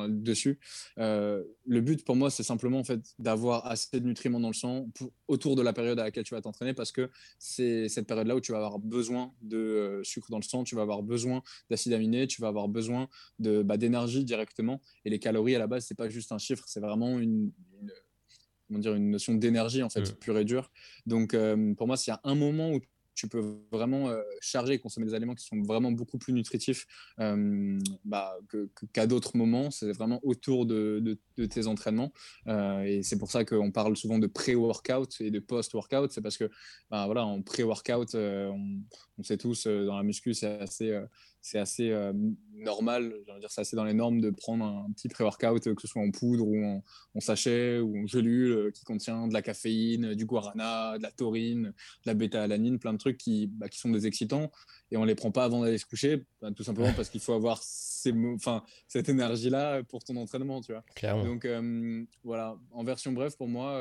dessus. le but pour moi, c'est simplement en fait, d'avoir assez de nutriments dans le sang autour de la période à laquelle tu vas t'entraîner parce que c'est cette période-là où tu vas avoir besoin de sucre dans le sang, tu vas avoir besoin d'acides aminés, tu vas avoir besoin bah, d'énergie directement. Et les calories, à la base, c'est pas juste un chiffre, c'est vraiment une, dire, une notion d'énergie en fait, mmh. pure et dure. Donc, pour moi, s'il y a un moment où tu peux vraiment euh, charger et consommer des aliments qui sont vraiment beaucoup plus nutritifs euh, bah, qu'à d'autres moments. C'est vraiment autour de, tes entraînements. Euh, et c'est pour ça qu'on parle souvent de pré-workout et de post-workout. C'est parce que bah, voilà, en pré-workout, on, on, sait tous, dans la muscu, c'est assez c'est assez euh, normal, dire, c'est assez dans les normes de prendre un, petit pré-workout, que ce soit en poudre ou en, sachet ou en gelule, euh, qui contient de la caféine, du guarana, de la taurine, de la bêta-alanine, plein de trucs qui, bah, qui sont des excitants et on les prend pas avant d'aller se coucher, bah, tout simplement parce qu'il faut avoir ces, enfin, cette énergie-là pour ton entraînement, tu vois. Donc euh, voilà, en version brève, pour moi,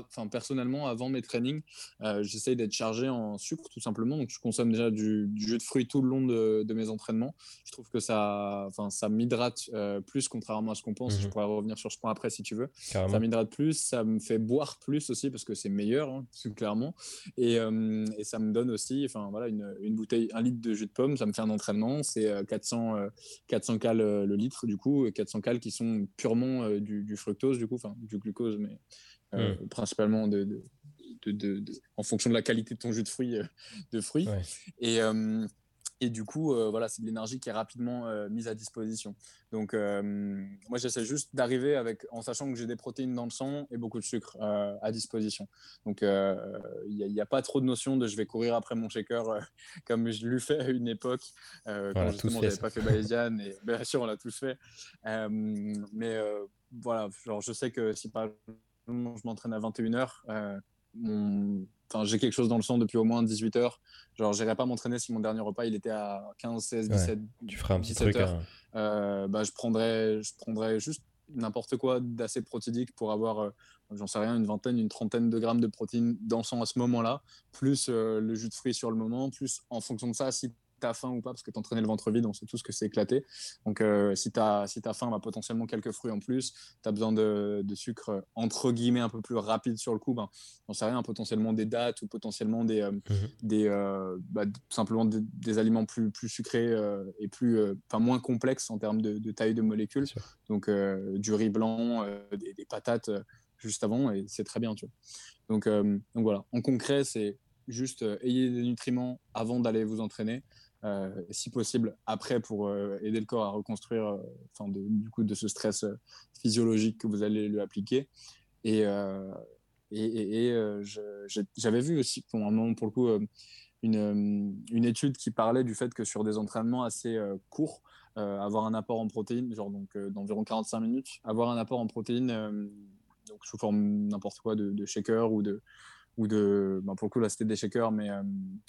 enfin personnellement, avant mes trainings, euh, j'essaye d'être chargé en sucre tout simplement. Donc je consomme déjà du, jus de fruits tout le long de, mes entraînements. Je trouve que ça, enfin ça m'hydrate euh, plus contrairement à ce qu'on pense. Je mhm. pourrais revenir sur ce point après si tu veux. Ça m'hydrate plus, ça me fait boire plus aussi parce que c'est meilleur, hein, clairement. Et, euh, et, ça me donne aussi, enfin voilà, une, une, bouteille, un litre de jus de pomme, ça me fait un entraînement. C'est 400, 400 cales le litre du coup, 400 cales qui sont purement du, du, fructose du coup, enfin du glucose, mais euh, mm. principalement de, de, de, en fonction de la qualité de ton jus de fruits. Euh, de fruits. Et, euh, et du coup, voilà, c'est de l'énergie qui est rapidement mise à disposition. Donc, moi, j'essaie juste d'arriver avec, en sachant que j'ai des protéines dans le sang et beaucoup de sucre à disposition. Donc, il n'y a, pas trop de notion de je vais courir après mon shaker comme je l'ai fait à une époque quand justement j'avais pas fait Bayesian. Et bien sûr, on l'a tous fait. mais voilà, genre, je sais que si par je m'entraîne à 21h. Euh, j'ai quelque chose dans le sang depuis au moins 18 h Genre, j'irai pas m'entraîner si mon dernier repas il était à 15, 16, 17. tu ferais un petit truc. Hein. Euh, bah, je prendrais, je prendrais juste n'importe quoi d'assez protéique pour avoir, euh, j'en sais rien, une vingtaine, une trentaine de grammes de protéines dans le sang à ce moment-là, plus le jus de fruits sur le moment, plus en fonction de ça, si tu faim ou pas, parce que t'entraîner le ventre vide, on sait tous que c'est éclaté. Donc, euh, si tu as, si as faim, bah, potentiellement quelques fruits en plus. Tu as besoin de, sucre, entre guillemets, un peu plus rapide sur le coup. Ben, on sait rien, potentiellement des dates ou potentiellement des, euh, mhm. des euh, bah, simplement des, aliments plus, plus sucrés et plus, enfin moins complexes en termes de, taille de molécules. Donc, du riz blanc, des, des, patates juste avant, et c'est très bien, tu vois. Donc, donc voilà, en concret, c'est juste ayez des nutriments avant d'aller vous entraîner. Euh, si possible après pour euh, aider le corps à reconstruire euh, enfin du coup de ce stress physiologique que vous allez lui appliquer. Et, et, j'avais vu aussi pour un moment pour le coup une, une, étude qui parlait du fait que sur des entraînements assez courts, avoir un apport en protéines, genre donc d'environ 45 minutes, avoir un apport en protéines sous forme n'importe quoi de, shaker ou de ou de ben pour le coup là c'était des shakers mais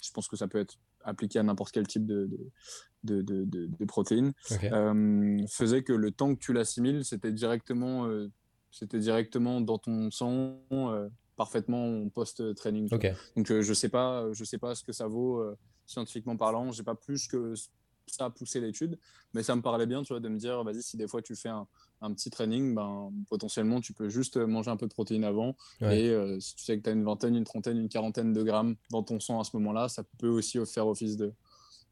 je pense que ça peut être appliqué à n'importe quel type de, de, de, de protéines faisait que le temps que tu l'assimiles c'était directement c'était directement dans ton sang parfaitement post-training. Donc je sais pas, je sais pas ce que ça vaut scientifiquement parlant. J'ai pas plus que ça a poussé l'étude, mais ça me parlait bien, tu vois, de me dire, vas-y, si des fois tu fais un, un, petit training, ben, potentiellement tu peux juste manger un peu de protéines avant. Et si tu sais que tu as une vingtaine, une trentaine, une quarantaine de grammes dans ton sang à ce moment-là, ça peut aussi faire office de,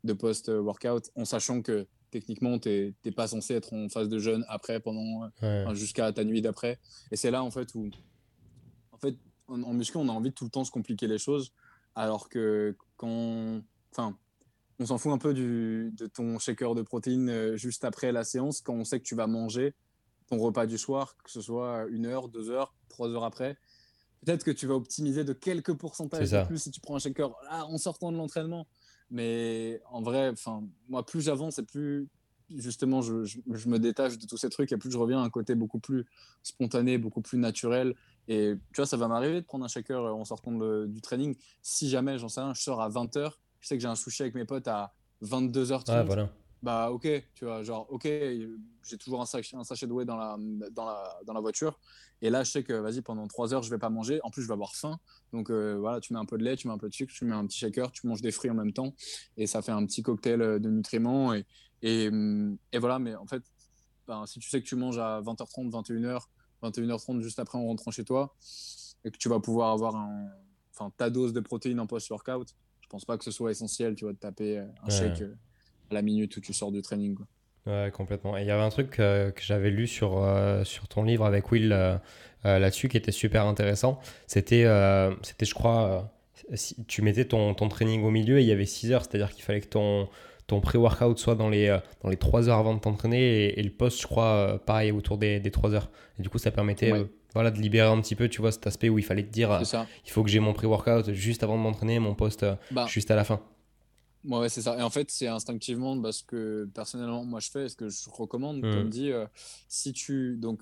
de post-workout, en sachant que techniquement, tu n'es pas censé être en phase de jeûne après, pendant, jusqu'à ta nuit d'après. Et c'est là, en fait, où, en fait, en, muscu, on a envie de tout le temps se compliquer les choses, alors que quand, enfin, on s'en fout un peu du, de ton shaker de protéines euh, juste après la séance, quand on sait que tu vas manger ton repas du soir, que ce soit une heure, deux heures, trois heures après. Peut-être que tu vas optimiser de quelques pourcentages de plus si tu prends un shaker là, en sortant de l'entraînement. Mais en vrai, enfin, moi, plus j'avance et plus justement je, je, me détache de tous ces trucs et plus je reviens à un côté beaucoup plus spontané, beaucoup plus naturel. Et tu vois, ça va m'arriver de prendre un shaker en sortant du training. Si jamais, j'en sais rien, je sors à 20h, je sais que j'ai un sushi avec mes potes à 22h30. Ah, voilà. Bah, ok, tu vois, genre, ok, j'ai toujours un sachet, un sachet de whey dans la, dans, la, dans la voiture. Et là, je sais que, vas-y, pendant 3 heures, je vais pas manger. En plus, je vais avoir faim. Donc, euh, voilà, tu mets un peu de lait, tu mets un peu de sucre, tu mets un petit shaker, tu manges des fruits en même temps. Et ça fait un petit cocktail euh, de nutriments. Et, et, et voilà, mais en fait, ben, si tu sais que tu manges à 20h30, 21h, 21h30 juste après en rentrant chez toi, et que tu vas pouvoir avoir un, ta dose de protéines en post-workout, pense pas que ce soit essentiel, tu vois, de taper euh, un shake euh, à la minute où tu sors du training. Quoi. Ouais, complètement. Et il y avait un truc euh, que j'avais lu sur, sur ton livre avec Will là-dessus qui était super intéressant. C'était, c'était je crois, si tu mettais ton, ton, training au milieu et il y avait 6 heures, c'est-à-dire qu'il fallait que ton, ton pré-workout soit dans les, dans les 3 heures avant de t'entraîner et, le post, je crois, pareil, autour des, des 3 heures. Et du coup, ça permettait voilà, de libérer un petit peu, tu vois, cet aspect où il fallait te dire, il faut que j'ai mon pré-workout juste avant de m'entraîner, mon poste euh, bah. juste à la fin. Ouais, c'est ça. Et en fait, c'est instinctivement parce que personnellement, moi, je fais ce que je recommande. Mmh. Comme dit, euh, si tu. Donc,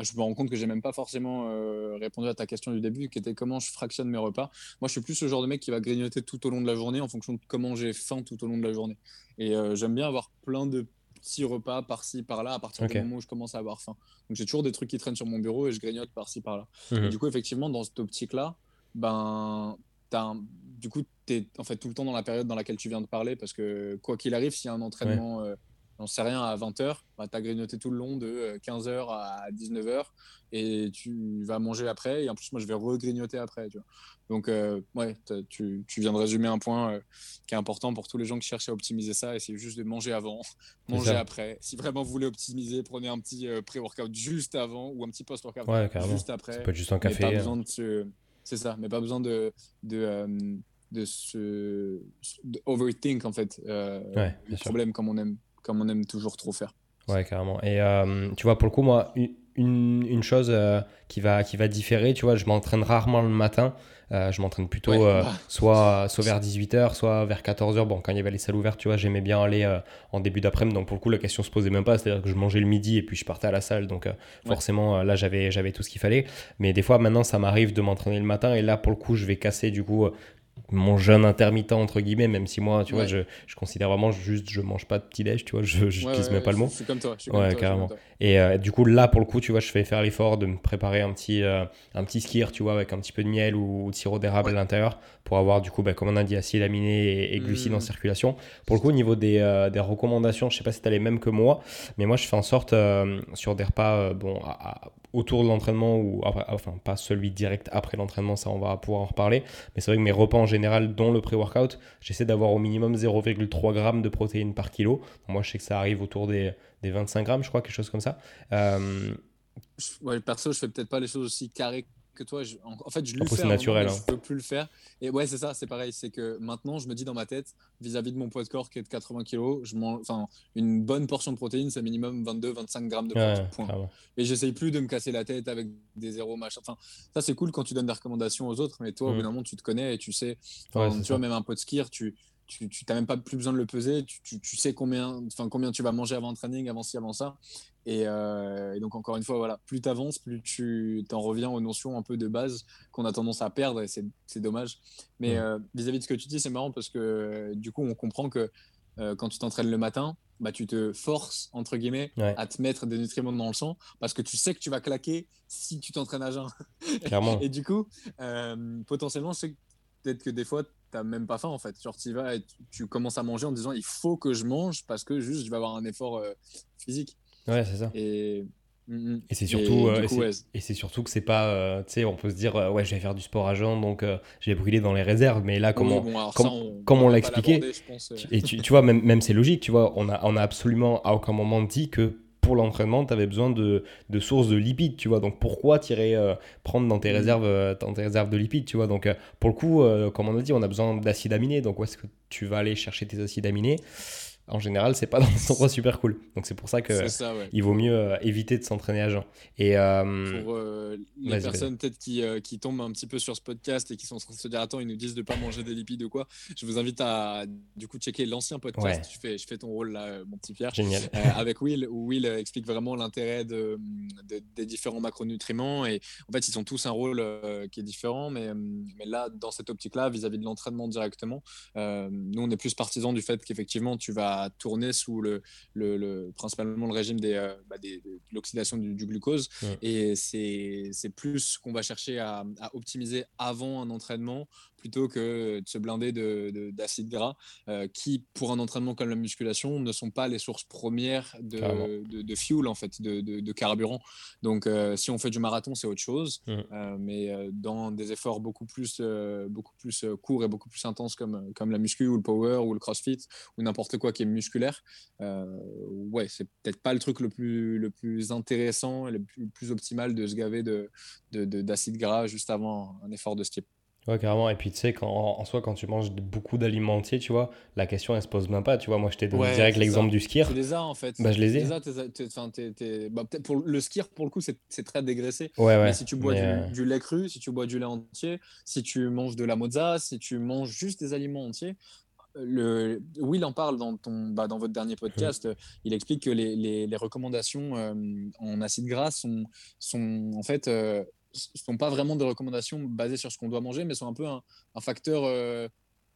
je me rends compte que j'ai même pas forcément euh, répondu à ta question du début, qui était comment je fractionne mes repas. Moi, je suis plus ce genre de mec qui va grignoter tout au long de la journée en fonction de comment j'ai faim tout au long de la journée. Et j'aime bien avoir plein de petits repas par-ci, par-là, à partir du moment où je commence à avoir faim. Donc j'ai toujours des trucs qui traînent sur mon bureau et je grignote par-ci, par-là. Et mhm. du coup, effectivement, dans cette optique-là, ben, as du coup, tu es en fait tout le temps dans la période dans laquelle tu viens de parler, parce que quoi qu'il arrive, s'il y a un entraînement euh, j'en sais rien, à 20h, bah, tu as grignoté tout le long de 15h euh, à 19h et tu vas manger après. Et en plus, moi, je vais regrignoter après. Tu vois. Donc, euh, ouais, tu, tu, viens de résumer un point euh, qui est important pour tous les gens qui cherchent à optimiser ça. Et c'est juste de manger avant, manger après. Si vraiment vous voulez optimiser, prenez un petit pré-workout juste avant ou un petit post-workout juste après. Ça peut être juste un café. De C'est ça, mais pas besoin de. de de se overthink en fait le problème comme on aime comme on aime toujours trop faire. Ouais, carrément. Et euh, tu vois, pour le coup, moi, une, une chose euh, qui, va, qui va différer, tu vois, je m'entraîne rarement le matin. Euh, je m'entraîne plutôt soit, soit vers 18h, soit vers 14h. Bon, quand il y avait les salles ouvertes, tu vois, j'aimais bien aller en début d'après-midi. Donc, pour le coup, la question se posait même pas. C'est-à-dire que je mangeais le midi et puis je partais à la salle. Donc, forcément, là, j'avais, j'avais tout ce qu'il fallait. Mais des fois, maintenant, ça m'arrive de m'entraîner le matin. Et là, pour le coup, je vais casser du coup mon jeûne intermittent entre guillemets même si moi tu vois je, je, considère vraiment juste je mange pas de petit déj tu vois je n'utilise même pas le mot. je suis comme toi ouais carrément. et euh, du coup là pour le coup tu vois je fais faire l'effort de me préparer un petit euh, un petit skier tu vois avec un petit peu de miel ou, de sirop d'érable à l'intérieur pour avoir du coup bah, comme on a dit acides aminés et, glucides en mmh. circulation. Pour le coup au niveau des, euh, des recommandations je sais pas si tu as les mêmes que moi mais moi je fais en sorte sur des repas bon autour de l'entraînement ou enfin pas celui direct après l'entraînement ça on va pouvoir en reparler mais c'est vrai que mes repas en général dont le pré-workout j'essaie d'avoir au minimum 0,3 g de protéines par kilo. Moi je sais que ça arrive autour des, des 25 grammes je crois quelque chose comme ça. Euh... ouais, perso je fais peut-être pas les choses aussi carrées que toi. en, fait, je le fais. C'est naturel. Je peux plus le faire. Et ouais, c'est ça, c'est pareil. C'est que maintenant, je me dis dans ma tête, vis-à-vis de mon poids de corps qui est de 80 kg, je enfin, une bonne portion de protéines, c'est minimum 22-25 grammes de protéines. Et j'essaye plus de me casser la tête avec des zéros machin. Enfin, ça c'est cool quand tu donnes des recommandations aux autres, mais toi, au bout mm. d'un moment, tu te connais et tu sais. tu vois, même un pot de skier, tu tu n'as même pas plus besoin de le peser, tu, tu, sais combien, combien tu vas manger avant le training, avant ci, avant ça. Euh, et, donc, encore une fois, voilà, plus tu avances, plus tu t'en reviens aux notions un peu de base qu'on a tendance à perdre et c'est dommage. Mais euh, vis-à-vis de ce que tu dis, c'est marrant parce que du coup, on comprend que euh, quand tu t'entraînes le matin, bah, tu te forces, entre guillemets, à te mettre des nutriments dans le sang parce que tu sais que tu vas claquer si tu t'entraînes à jeun. Clairement. et du coup, potentiellement, c'est peut-être que des fois, t'as même pas faim en fait. Genre, tu vas et tu, commences à manger en disant il faut que je mange parce que juste je vais avoir un effort physique. Ouais, c'est ça. Et, mm, mm. et c'est surtout, euh, et c'est surtout que c'est pas, euh, tu sais, on peut se dire, euh, ouais, je vais faire du sport à jeun, donc je vais brûler dans les réserves. Mais là, comment, comme, on, l'a expliqué, et tu, tu, vois, même, même c'est logique, tu vois, on a, on a absolument à aucun moment dit que pour l'entraînement, tu avais besoin de, de, sources de lipides, tu vois. Donc pourquoi tirer prendre dans tes, mm. réserves, dans tes réserves de lipides, tu vois. Donc pour le coup, comme on a dit, on a besoin d'acides aminés. Donc où est-ce que tu vas aller chercher tes acides aminés? En général, c'est pas dans un endroit super cool. Donc c'est pour ça que il vaut mieux euh, éviter de s'entraîner à jeun. Et euh, pour euh, les personnes peut-être qui, qui, tombent un petit peu sur ce podcast et qui sont en train de se dire attends, ils nous disent de pas manger des lipides ou quoi, je vous invite à du coup checker l'ancien podcast. Je, fais, je fais ton rôle là, mon petit Pierre. Génial. avec Will, où Will explique vraiment l'intérêt de, des différents macronutriments et en fait ils ont tous un rôle qui est différent, mais, mais là dans cette optique-là, vis-à-vis de l'entraînement directement, nous on est plus partisans du fait qu'effectivement tu vas tourner sous le, le, principalement le régime des, euh, bah, de l'oxydation du, glucose. Et c'est plus qu'on va chercher à, optimiser avant un entraînement plutôt que de se blinder d'acide de, gras, euh, qui, pour un entraînement comme la musculation, ne sont pas les sources premières de, de fuel, en fait, de, carburant. Donc, euh, si on fait du marathon, c'est autre chose. Mmh. mais dans des efforts beaucoup plus, beaucoup plus courts et beaucoup plus intenses comme, comme la muscu ou le power ou le crossfit ou n'importe quoi qui est musculaire, euh, ouais, c'est peut-être pas le truc le plus, le plus intéressant et le plus, optimal de se gaver d'acide de, de, gras juste avant un effort de ce type. Ouais, carrément. Et puis, tu sais, en soi, quand tu manges beaucoup d'aliments entiers, tu vois, la question, elle se pose même pas. Tu vois, moi, je t'ai donné direct l'exemple du skier. Tu les as, en fait. Bah, je les ai. bah, pour le skier, pour le coup, c'est très dégraissé. Ouais, ouais. Mais si tu bois euh, du, lait cru, si tu bois du lait entier, si tu manges de la mozza, si tu manges juste des aliments entiers, le, Will en parle dans, ton, bah, dans votre dernier podcast. Il explique que les, les, recommandations euh, en acide gras sont, sont en fait euh, sont pas vraiment des recommandations basées sur ce qu'on doit manger, mais sont un peu un, facteur. Euh,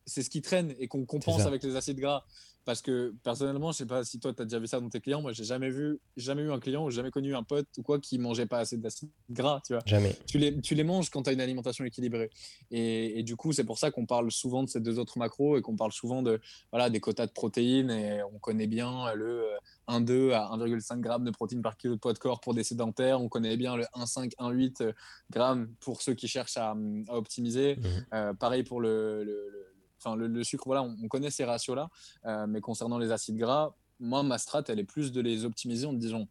c'est ce qui traîne et qu'on compense avec les acides gras. Parce que personnellement, je sais pas si toi tu as déjà vu ça dans tes clients, moi j'ai jamais vu, jamais eu un client ou jamais connu un pote ou quoi qui mangeait pas assez d'acides gras, tu vois. Jamais. Tu les, tu les manges quand tu as une alimentation équilibrée. Et, et du coup, c'est pour ça qu'on parle souvent de ces deux autres macros et qu'on parle souvent de, voilà, des quotas de protéines et on connaît bien le 1,2 euh, à 1,5 g de protéines par kilo de poids de corps pour des sédentaires, on connaît bien le 1,5, 1,8 g pour ceux qui cherchent à, à optimiser. Mmh. Euh, pareil pour le, le enfin le, sucre, voilà, on, connaît ces ratios-là, euh, mais concernant les acides gras, moi, ma strat, elle est plus de les optimiser en disant,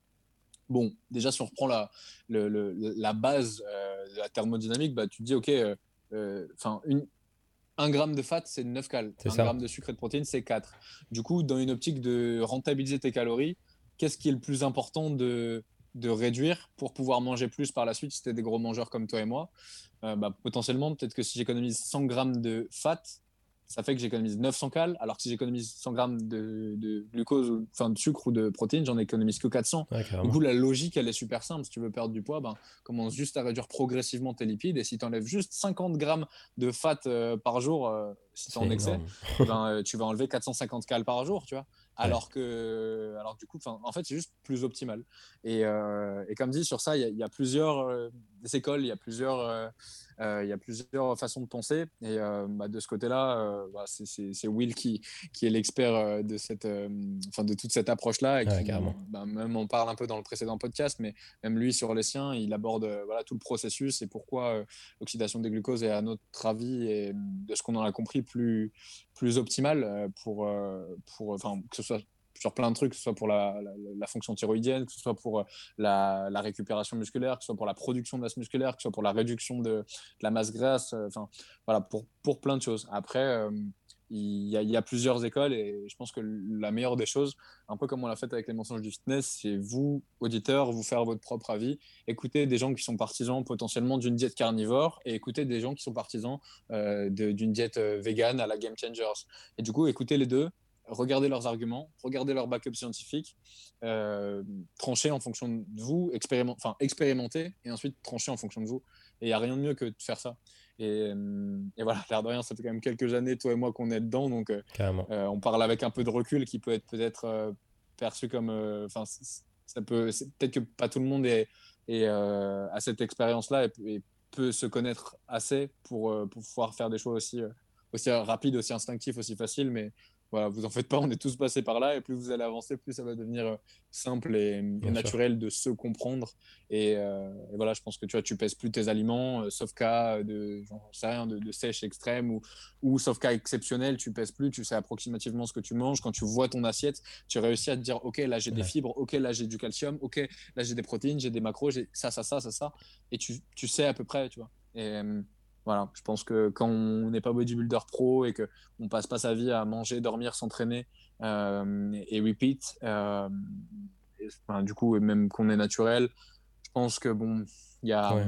bon, déjà, si on reprend la, la base euh, de la thermodynamique, bah, tu te dis, OK, euh, enfin, une, un gramme de fat, c'est 9 cal. Un gramme de sucre et de protéines, c'est 4. Du coup, dans une optique de rentabiliser tes calories, qu'est-ce qui est le plus important de, de réduire pour pouvoir manger plus par la suite si tu es des gros mangeurs comme toi et moi? Bah, Potentiellement, peut-être que si j'économise 100 grammes de fat, ça fait que j'économise 900 cal, alors que si j'économise 100 grammes de, glucose, enfin de sucre ou de protéines, j'en économise que 400. du coup, la logique, elle est super simple. Si tu veux perdre du poids, ben, commence juste à réduire progressivement tes lipides. Et si tu enlèves juste 50 grammes de fat euh, par jour, euh, si tu en excès, ben, euh, tu vas enlever 450 cal par jour, tu vois. Alors que, alors du coup, en fait, c'est juste plus optimal. Et, et, comme dit, sur ça, il y, y, a plusieurs écoles, il y a plusieurs il y a plusieurs façons de penser. Et euh, bah, de ce côté-là, euh, bah, c'est Will qui, qui est l'expert de, cette, enfin, de toute cette approche-là. Et qui, bah, même on parle un peu dans le précédent podcast, mais même lui, sur les siens, il aborde voilà, tout le processus et pourquoi l'oxydation des glucoses est, à notre avis, et de ce qu'on en a compris, plus, plus optimale pour, pour, que ce soit sur plein de trucs, que ce soit pour la, la, fonction thyroïdienne, que ce soit pour la, la, récupération musculaire, que ce soit pour la production de masse musculaire, que ce soit pour la réduction de, la masse grasse, enfin voilà, pour, pour plein de choses. Après, il y, a, plusieurs écoles et je pense que la meilleure des choses, un peu comme on l'a fait avec les mensonges du fitness, c'est vous, auditeurs, vous faire votre propre avis, écouter des gens qui sont partisans potentiellement d'une diète carnivore et écouter des gens qui sont partisans euh, d'une diète euh, végane à la Game Changers. Et du coup, écoutez les deux, regardez leurs arguments, regardez leurs backups scientifiques, euh, tranchez en fonction de vous, expérimenter, enfin, expérimenter et ensuite trancher en fonction de vous. Et il n'y a rien de mieux que de faire ça. Et, et, voilà, l'air de rien, ça fait quand même quelques années, toi et moi, qu'on est dedans. Donc, euh, euh, on parle avec un peu de recul qui peut être peut-être euh, perçu comme. Enfin, ça peut. Peut-être que pas tout le monde est, est à cette expérience-là et, peut se connaître assez pour, pour, pouvoir faire des choix aussi, aussi rapides, aussi instinctifs, aussi faciles. Mais voilà, vous en faites pas, on est tous passés par là, et plus vous allez avancer, plus ça va devenir euh, simple et, naturel de se comprendre. Euh, et, voilà, je pense que tu vois, tu pèses plus tes aliments, euh, sauf cas de, sais rien, de, sèche extrême ou, ou sauf cas exceptionnel, tu pèses plus, tu sais approximativement ce que tu manges. Quand tu vois ton assiette, tu réussis à te dire, ok, là j'ai des fibres, ok, là j'ai du calcium, ok, là j'ai des protéines, j'ai des macros, j'ai ça, ça, ça, ça, ça, et tu, tu sais à peu près, tu vois. Et, voilà, je pense que quand on n'est pas bodybuilder pro et qu'on ne passe pas sa vie à manger, dormir, s'entraîner euh, et repeat, euh, du coup, même qu'on est naturel, je pense que bon, il y a,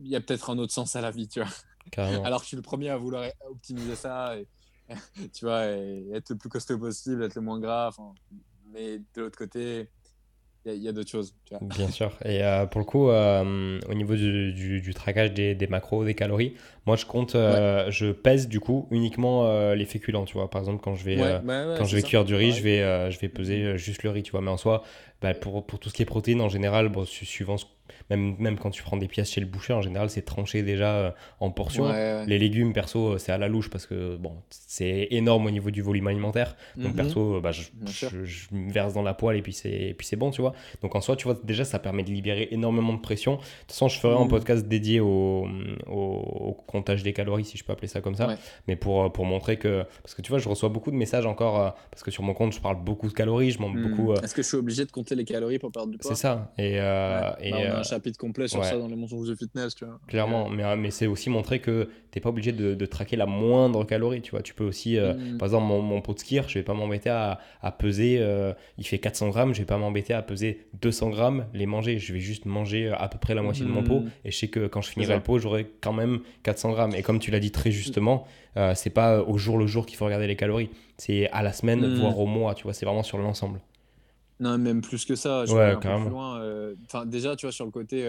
y a, peut-être un autre sens à la vie, tu vois. Alors que je suis le premier à vouloir optimiser ça et, tu vois, et être le plus costaud possible, être le moins grave. mais de l'autre côté, il y a, d'autres choses. Bien sûr. Et euh, pour le coup, euh, au niveau du, du, traquage des, des, macros, des calories, moi je compte, euh, je pèse du coup uniquement les féculents. Tu vois, par exemple, quand je vais, quand je vais cuire du riz, je vais, je vais peser juste le riz. Tu vois, mais en soi, bah, pour, pour, tout ce qui est protéines en général, bon, suivant ce même, même quand tu prends des pièces chez le boucher, en général, c'est tranché déjà euh, en portions. Les légumes, perso, euh, c'est à la louche parce que bon, c'est énorme au niveau du volume alimentaire. Donc, mhm. perso, euh, bah, je, je, me verse dans la poêle et puis c'est bon, tu vois. Donc, en soi, tu vois, déjà, ça permet de libérer énormément de pression. De toute façon, je ferai un mhm. podcast dédié au, au, comptage des calories, si je peux appeler ça comme ça. Mais pour, pour montrer que. Parce que tu vois, je reçois beaucoup de messages encore. parce que sur mon compte, je parle beaucoup de calories. Je montre mhm. beaucoup. Est-ce que je suis obligé de compter les calories pour perdre du poids? C'est ça. Et, et bah, chapitre complet sur ça dans les mensonges de fitness, tu vois. Clairement, mais, euh, mais c'est aussi montrer que t'es pas obligé de, de, traquer la moindre calorie, tu vois. Tu peux aussi, euh, mm. par exemple, mon, mon, pot de skier, je vais pas m'embêter à, à, peser, euh, il fait 400 grammes, je vais pas m'embêter à peser 200 grammes, les manger. Je vais juste manger à peu près la moitié de mon pot, mm. et je sais que quand je finirai le pot, j'aurai quand même 400 grammes. Et comme tu l'as dit très justement, c'est pas au jour le jour qu'il faut regarder les calories, c'est à la semaine, mm. voire au mois, tu vois. C'est vraiment sur l'ensemble. Non, même plus que ça. Je ouais, carrément. Plus loin. Enfin, déjà, tu vois, sur le côté,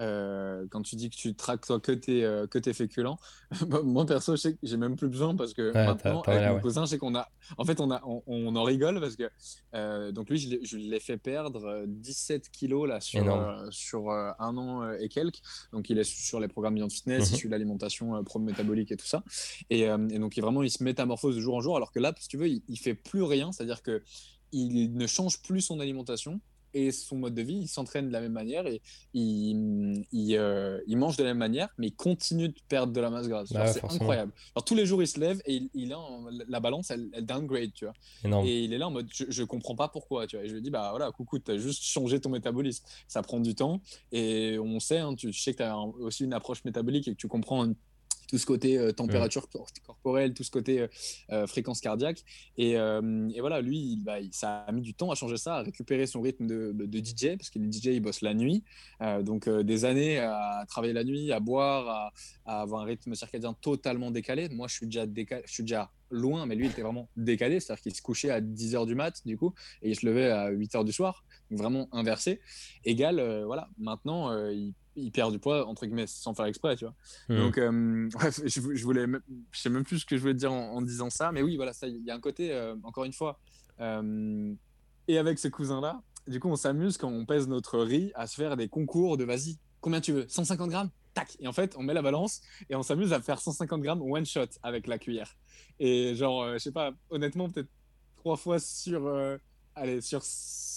euh, quand tu dis que tu traques toi que tes, euh, que tes féculents, moi perso, je sais que j'ai même plus besoin parce que maintenant, avec mon cousin, je sais qu'on a. En fait, on, a, on, en rigole parce que. Euh, donc lui, je l'ai fait perdre 17 kilos là, sur, sur un an et quelques. Donc il est sur les programmes Beyond Fitness, il mhm. suit l'alimentation pro-métabolique et tout ça. Et, et, donc il, vraiment, il se métamorphose de jour en jour. Alors que là, si tu veux, il, il fait plus rien. C'est-à-dire que il ne change plus son alimentation et son mode de vie, il s'entraîne de la même manière et il, il, euh, il, mange de la même manière, mais il continue de perdre de la masse grasse. c'est incroyable. Alors, tous les jours, il se lève et il, il a la balance, elle, downgrade, tu vois. Et il est là en mode, je, je comprends pas pourquoi, tu vois. Et je lui dis, bah voilà, coucou, tu as juste changé ton métabolisme. Ça prend du temps et on sait, hein, tu sais que tu as aussi une approche métabolique et que tu comprends tout ce côté euh, température corporelle, tout ce côté euh, euh, fréquence cardiaque. Et, et voilà, lui, il, bah, ça a mis du temps à changer ça, à récupérer son rythme de, de DJ, parce qu'il est DJ, il bosse la nuit. donc des années à travailler la nuit, à boire, à, à, avoir un rythme circadien totalement décalé. Moi, je suis déjà, décalé, je suis déjà loin, mais lui, il était vraiment décalé, c'est-à-dire qu'il se couchait à 10h du mat, du coup, et il se levait à 8h du soir, donc vraiment inversé. Égal, voilà, maintenant, il il perd du poids entre guillemets sans faire exprès tu vois hmm. donc euh, je, voulais je sais même plus ce que je voulais dire en, disant ça mais oui voilà ça il y a un côté euh, encore une fois euh, et avec ces cousins là du coup on s'amuse quand on pèse notre riz à se faire des concours de vas-y combien tu veux 150 grammes tac et en fait on met la balance et on s'amuse à faire 150 grammes one shot avec la cuillère et genre je sais pas honnêtement peut-être trois fois sur allez, sur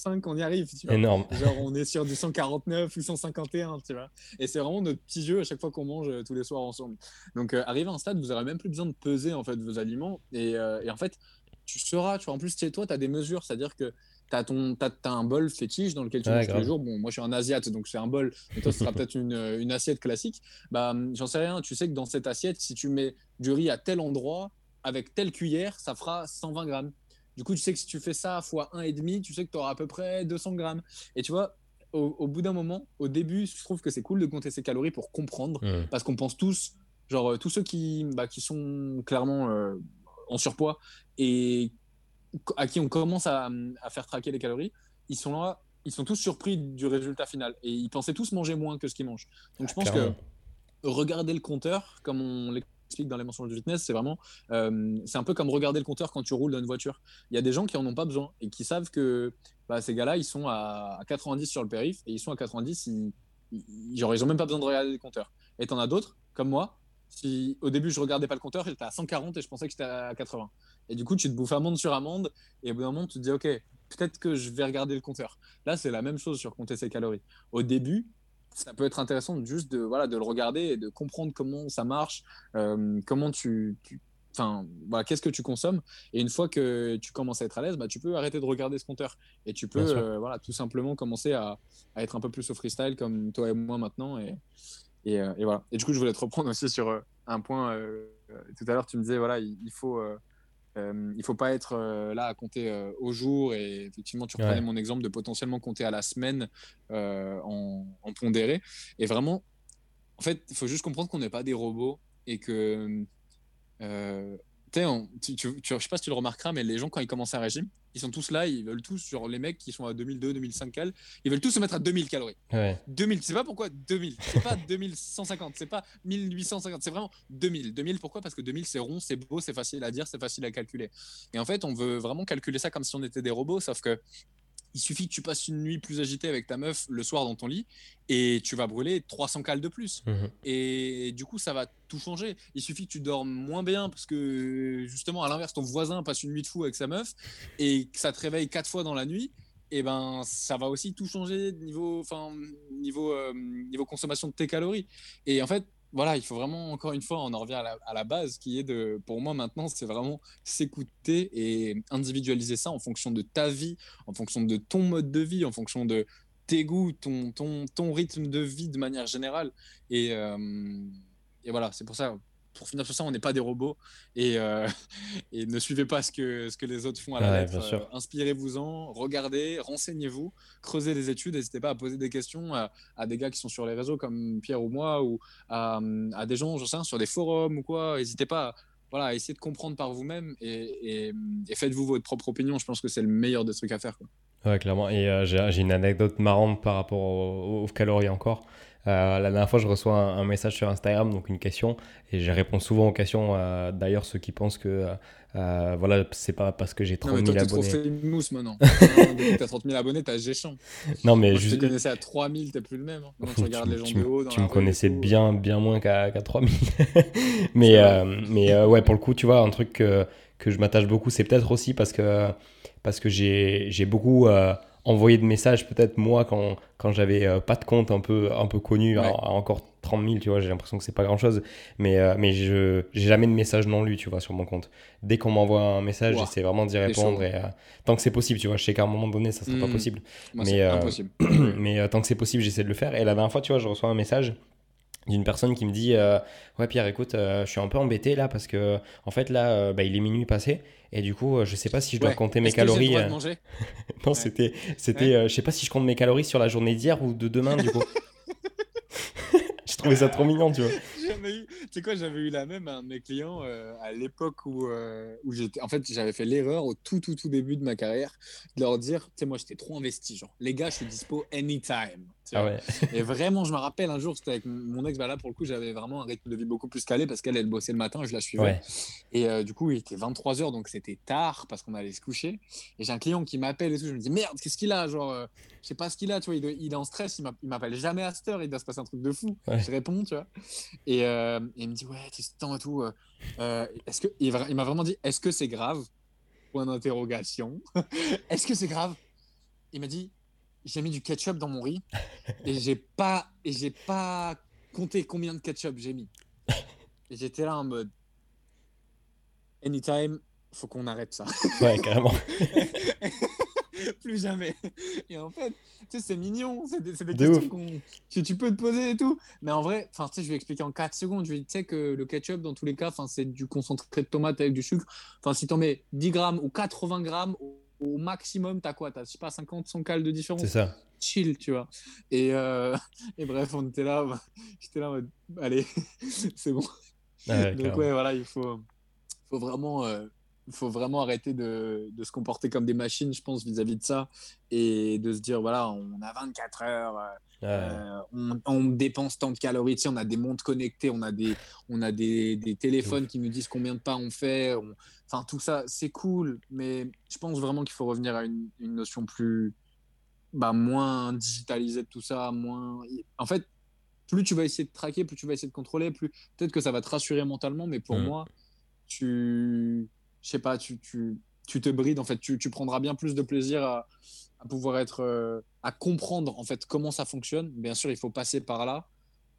5, on y arrive. Tu vois. Énorme. Genre, on est sur du 149 ou 151, tu vois. Et c'est vraiment notre petit jeu à chaque fois qu'on mange euh, tous les soirs ensemble. Donc, euh, arrivé à un stade, vous n'aurez même plus besoin de peser en fait vos aliments. Et, euh, et en fait, tu sauras. Tu vois. En plus, chez toi, tu as des mesures, c'est-à-dire que tu as, ton, as, un bol fétiche dans lequel tu manges tous les jours. Bon, moi, je suis un asiate, donc c'est un bol. Et toi, ce sera peut-être une, une, assiette classique. Bah, j'en sais rien. Tu sais que dans cette assiette, si tu mets du riz à tel endroit, avec telle cuillère, ça fera 120 grammes. Du coup, tu sais que si tu fais ça fois 1,5, tu sais que tu auras à peu près 200 grammes. Et tu vois, au, bout d'un moment, au début, je trouve que c'est cool de compter ses calories pour comprendre. Parce qu'on pense tous, genre, euh, tous ceux qui, bah, qui sont clairement euh, en surpoids et à qui on commence à, faire traquer les calories, ils sont là, ils sont tous surpris du résultat final. Et ils pensaient tous manger moins que ce qu'ils mangent. Donc je pense que regarder le compteur, comme on l'explique dans les mentions du fitness, c'est vraiment, euh, c'est un peu comme regarder le compteur quand tu roules dans une voiture. Il y a des gens qui en ont pas besoin et qui savent que bah, ces gars-là, ils sont à, 90 sur le périph et ils sont à 90, ils, ils, même pas besoin de regarder le compteur. Et t'en as d'autres, comme moi, si au début je regardais pas le compteur, j'étais à 140 et je pensais que j'étais à 80. Et du coup, tu te bouffes amende sur amende et au bout d'un moment, tu te dis, ok, peut-être que je vais regarder le compteur. Là, c'est la même chose sur compter ses calories. Au début, ça peut être intéressant juste de, voilà, de le regarder et de comprendre comment ça marche, euh, comment tu, enfin voilà, qu'est-ce que tu consommes. Et une fois que tu commences à être à l'aise bah, tu peux arrêter de regarder ce compteur. Et tu peux euh, voilà tout simplement commencer à, à, être un peu plus au freestyle comme toi et moi maintenant et, et, euh, et voilà. Et du coup je voulais te reprendre aussi sur un point tout à l'heure tu me disais voilà il, faut il faut pas être là à compter au jour et effectivement tu reprenais mon exemple de potentiellement compter à la semaine en, en, pondéré. Et vraiment en fait il faut juste comprendre qu'on n'est pas des robots et que euh, tu, tu, je sais pas si tu le remarqueras, mais les gens, quand ils commencent un régime, ils sont tous là, ils veulent tous, sur les mecs qui sont à 2002, 2005 cal, ils veulent tous se mettre à 2000 calories. Ouais. 2000, tu sais pas pourquoi 2000, c'est pas 2150, c'est pas 1850, c'est vraiment 2000. 2000, pourquoi? Parce que 2000, c'est rond, c'est beau, c'est facile à dire, c'est facile à calculer. Et en fait, on veut vraiment calculer ça comme si on était des robots, sauf que il suffit que tu passes une nuit plus agitée avec ta meuf le soir dans ton lit et tu vas brûler 300 cales de plus. Mhm. Et du coup, ça va tout changer. Il suffit que tu dormes moins bien parce que justement, à l'inverse, ton voisin passe une nuit de fou avec sa meuf et que ça te réveille quatre fois dans la nuit. Et ben, ça va aussi tout changer niveau, enfin, niveau, euh, niveau consommation de tes calories. Et en fait, voilà, il faut vraiment, encore une fois, on en revient à la, base qui est de, pour moi maintenant, c'est vraiment s'écouter et individualiser ça en fonction de ta vie, en fonction de ton mode de vie, en fonction de tes goûts, ton, ton, ton rythme de vie de manière générale. Et, euh, et voilà, c'est pour ça, pour finir sur ça, on n'est pas des robots et, euh, et, ne suivez pas ce que, ce que les autres font à la lettre. Euh, inspirez-vous-en, regardez, renseignez-vous, creusez des études. N'hésitez pas à poser des questions à, des gars qui sont sur les réseaux comme Pierre ou moi ou à, à des gens, je sais, sur des forums ou quoi. N'hésitez pas à voilà, essayez de comprendre par vous-même et, et, faites-vous votre propre opinion. Je pense que c'est le meilleur des trucs à faire. Quoi. Ouais, clairement. Et euh, j'ai une anecdote marrante par rapport aux calories encore. Euh, la dernière fois, je reçois un, message sur Instagram, donc une question, et je réponds souvent aux questions. Euh, d'ailleurs, ceux qui pensent que euh, voilà, c'est pas parce que j'ai 30 000 abonnés. trop famous maintenant. Depuis t'as 30 000 abonnés, t'as géchant. Non, mais Moi, je te connaissais à 3 000, t'es plus le même. Hein. tu regardes les gens de haut. tu me connaissais bien, bien moins qu'à 3 000. mais mais ouais, pour le coup, tu vois, un truc que, que je m'attache beaucoup, c'est peut-être aussi parce que, parce que j'ai beaucoup envoyer de messages peut-être moi quand, quand j'avais euh, pas de compte un peu, un peu connu, à, encore 30 000, tu vois, j'ai l'impression que c'est pas grand-chose, mais, euh, mais je j'ai jamais de message non lu, tu vois, sur mon compte. Dès qu'on m'envoie un message, j'essaie vraiment d'y répondre, et, euh, tant que c'est possible, tu vois, je sais qu'à un moment donné, ça sera pas mmh. possible. mais, mais tant que c'est possible, j'essaie de le faire. Et la dernière fois, tu vois, je reçois un message d'une personne qui me dit ouais Pierre écoute je suis un peu embêté là parce que en fait là bah, il est minuit passé et du coup, euh, je sais pas si je dois compter mes calories. Euh. non, c'était, c'était, euh, je sais pas si je compte mes calories sur la journée d'hier ou de demain, du coup. J'ai trouvé ça trop mignon, tu vois. Tu sais quoi, j'avais eu la même un de mes clients à l'époque où, où j'étais. En fait, j'avais fait l'erreur au tout, tout, tout début de ma carrière de leur dire, tu sais, moi, j'étais trop investi. Genre, les gars, je suis dispo anytime. Ah ouais. et vraiment, je me rappelle un jour, c'était avec mon ex, bah là, pour le coup, j'avais vraiment un rythme de vie beaucoup plus calé parce qu'elle, elle bossait le matin, je la suivais. Et euh, du coup, il était 23h, donc c'était tard parce qu'on allait se coucher. Et j'ai un client qui m'appelle et tout, je me dis, merde, qu'est-ce qu'il a Genre, euh, je sais pas ce qu'il a, tu vois, il, est en stress, il m'appelle jamais à cette heure, il doit se passer un truc de fou. Je réponds, tu vois. Et, euh, il me dit, ouais, Tristan et tout. est-ce que, il, il m'a vraiment dit, est-ce que c'est grave? Point d'interrogation. est-ce que c'est grave? Il m'a dit, j'ai mis du ketchup dans mon riz et j'ai pas et j'ai pas compté combien de ketchup j'ai mis. Et j'étais là en mode anytime faut qu'on arrête ça. Ouais, carrément. plus jamais. Et en fait, tu sais, c'est mignon, c'est des, des questions que tu peux te poser et tout. Mais en vrai, enfin, tu sais, je vais expliquer en 4 secondes. Je vais dire que le ketchup, dans tous les cas, c'est du concentré de tomate avec du sucre. Enfin, si tu en mets 10 grammes ou 80 grammes, au, maximum, tu as quoi? Tu as, je sais pas, 50, 100 cales de différence? C'est ça. Chill, tu vois. Et, euh, et bref, on était là, j'étais là en mode, allez, c'est bon. Donc, ouais, voilà, il faut, faut vraiment. Euh, faut vraiment arrêter de, de, se comporter comme des machines, je pense, vis-à-vis de ça, et de se dire, voilà, on a 24 heures, euh, on, on, dépense tant de calories, on a des montres connectées, on a des, on a des, des téléphones qui nous disent combien de pas on fait, enfin, tout ça, c'est cool, mais je pense vraiment qu'il faut revenir à une, une notion plus, bah, moins digitalisée de tout ça, moins... En fait, plus tu vas essayer de traquer, plus tu vas essayer de contrôler, plus peut-être que ça va te rassurer mentalement, mais pour mmh. moi, tu je sais pas, tu, tu, tu, te brides, en fait, tu, tu, prendras bien plus de plaisir à, à pouvoir être, euh, à comprendre, en fait, comment ça fonctionne. Bien sûr, il faut passer par là,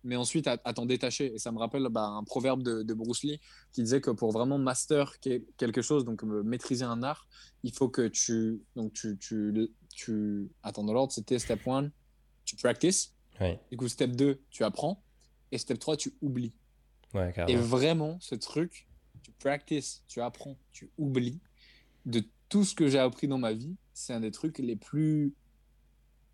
mais ensuite à, t'en détacher. Et ça me rappelle bah, un proverbe de, de, Bruce Lee qui disait que pour vraiment master quelque chose, donc euh, maîtriser un art, il faut que tu, donc tu, tu, tu attends dans l'ordre, c'était step 1, tu practice. Du coup, step 2, tu apprends. Et step 3, tu oublies. Ouais, et vraiment, ce truc, practices, tu apprends, tu oublies. De tout ce que j'ai appris dans ma vie, c'est un des trucs les plus.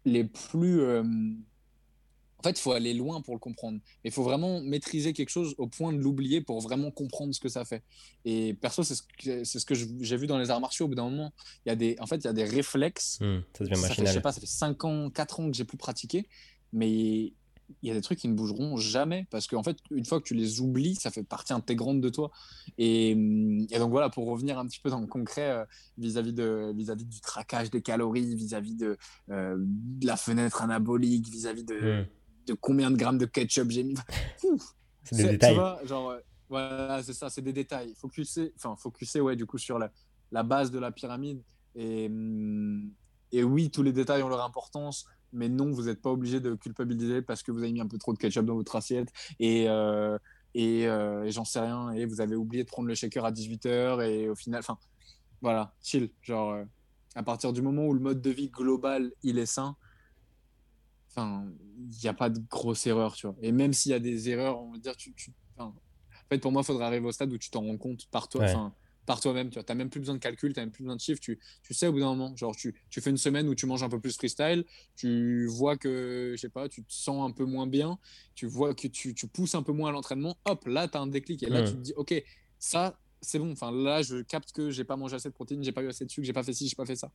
les plus. Euh, en fait, il faut aller loin pour le comprendre. Il faut vraiment maîtriser quelque chose au point de l'oublier pour vraiment comprendre ce que ça fait. Et perso, c'est ce que, c'est ce que j'ai vu dans les arts martiaux. Au bout d'un moment, il y a des, en fait, il y a des réflexes. Hmm, ça devient machinal. je sais pas, ça fait 5 ans, 4 ans que j'ai plus pratiqué. Mais il y a des trucs qui ne bougeront jamais parce qu'en fait, une fois que tu les oublies, ça fait partie intégrante de toi. Et, et donc voilà, pour revenir un petit peu dans le concret euh, vis-à-vis de vis-à-vis du traquage des calories, vis-à-vis de, euh, de, la fenêtre anabolique, vis-à-vis de, de, combien de grammes de ketchup j'ai mis. c'est des détails. genre, euh, voilà, c'est ça, c'est des détails. Focuser, enfin, focuser, ouais, du coup, sur la, la base de la pyramide. Et, hum, et oui, tous les détails ont leur importance mais non, vous n'êtes pas obligé de culpabiliser parce que vous avez mis un peu trop de ketchup dans votre assiette et, euh, euh, et, j'en sais rien, et vous avez oublié de prendre le shaker à 18h, et au final, enfin, voilà, chill. Genre, euh, à partir du moment où le mode de vie global, il est sain, enfin, il n'y a pas de grosse erreur, tu vois. Et même s'il y a des erreurs, on va dire, tu, en fait, pour moi, il faudrait arriver au stade où tu t'en rends compte par toi par toi-même. Tu n'as même plus besoin de calcul, tu n'as même plus besoin de chiffres. Tu, tu, sais au bout d'un moment, genre tu, tu, fais une semaine où tu manges un peu plus freestyle, tu vois que, je sais pas, tu te sens un peu moins bien, tu vois que tu, tu pousses un peu moins à l'entraînement, hop, là, tu as un déclic. Et là, tu te dis, OK, ça, c'est bon. Enfin, là, je capte que j'ai pas mangé assez de protéines, j'ai pas eu assez de sucre, j'ai pas fait ci, j'ai pas fait ça.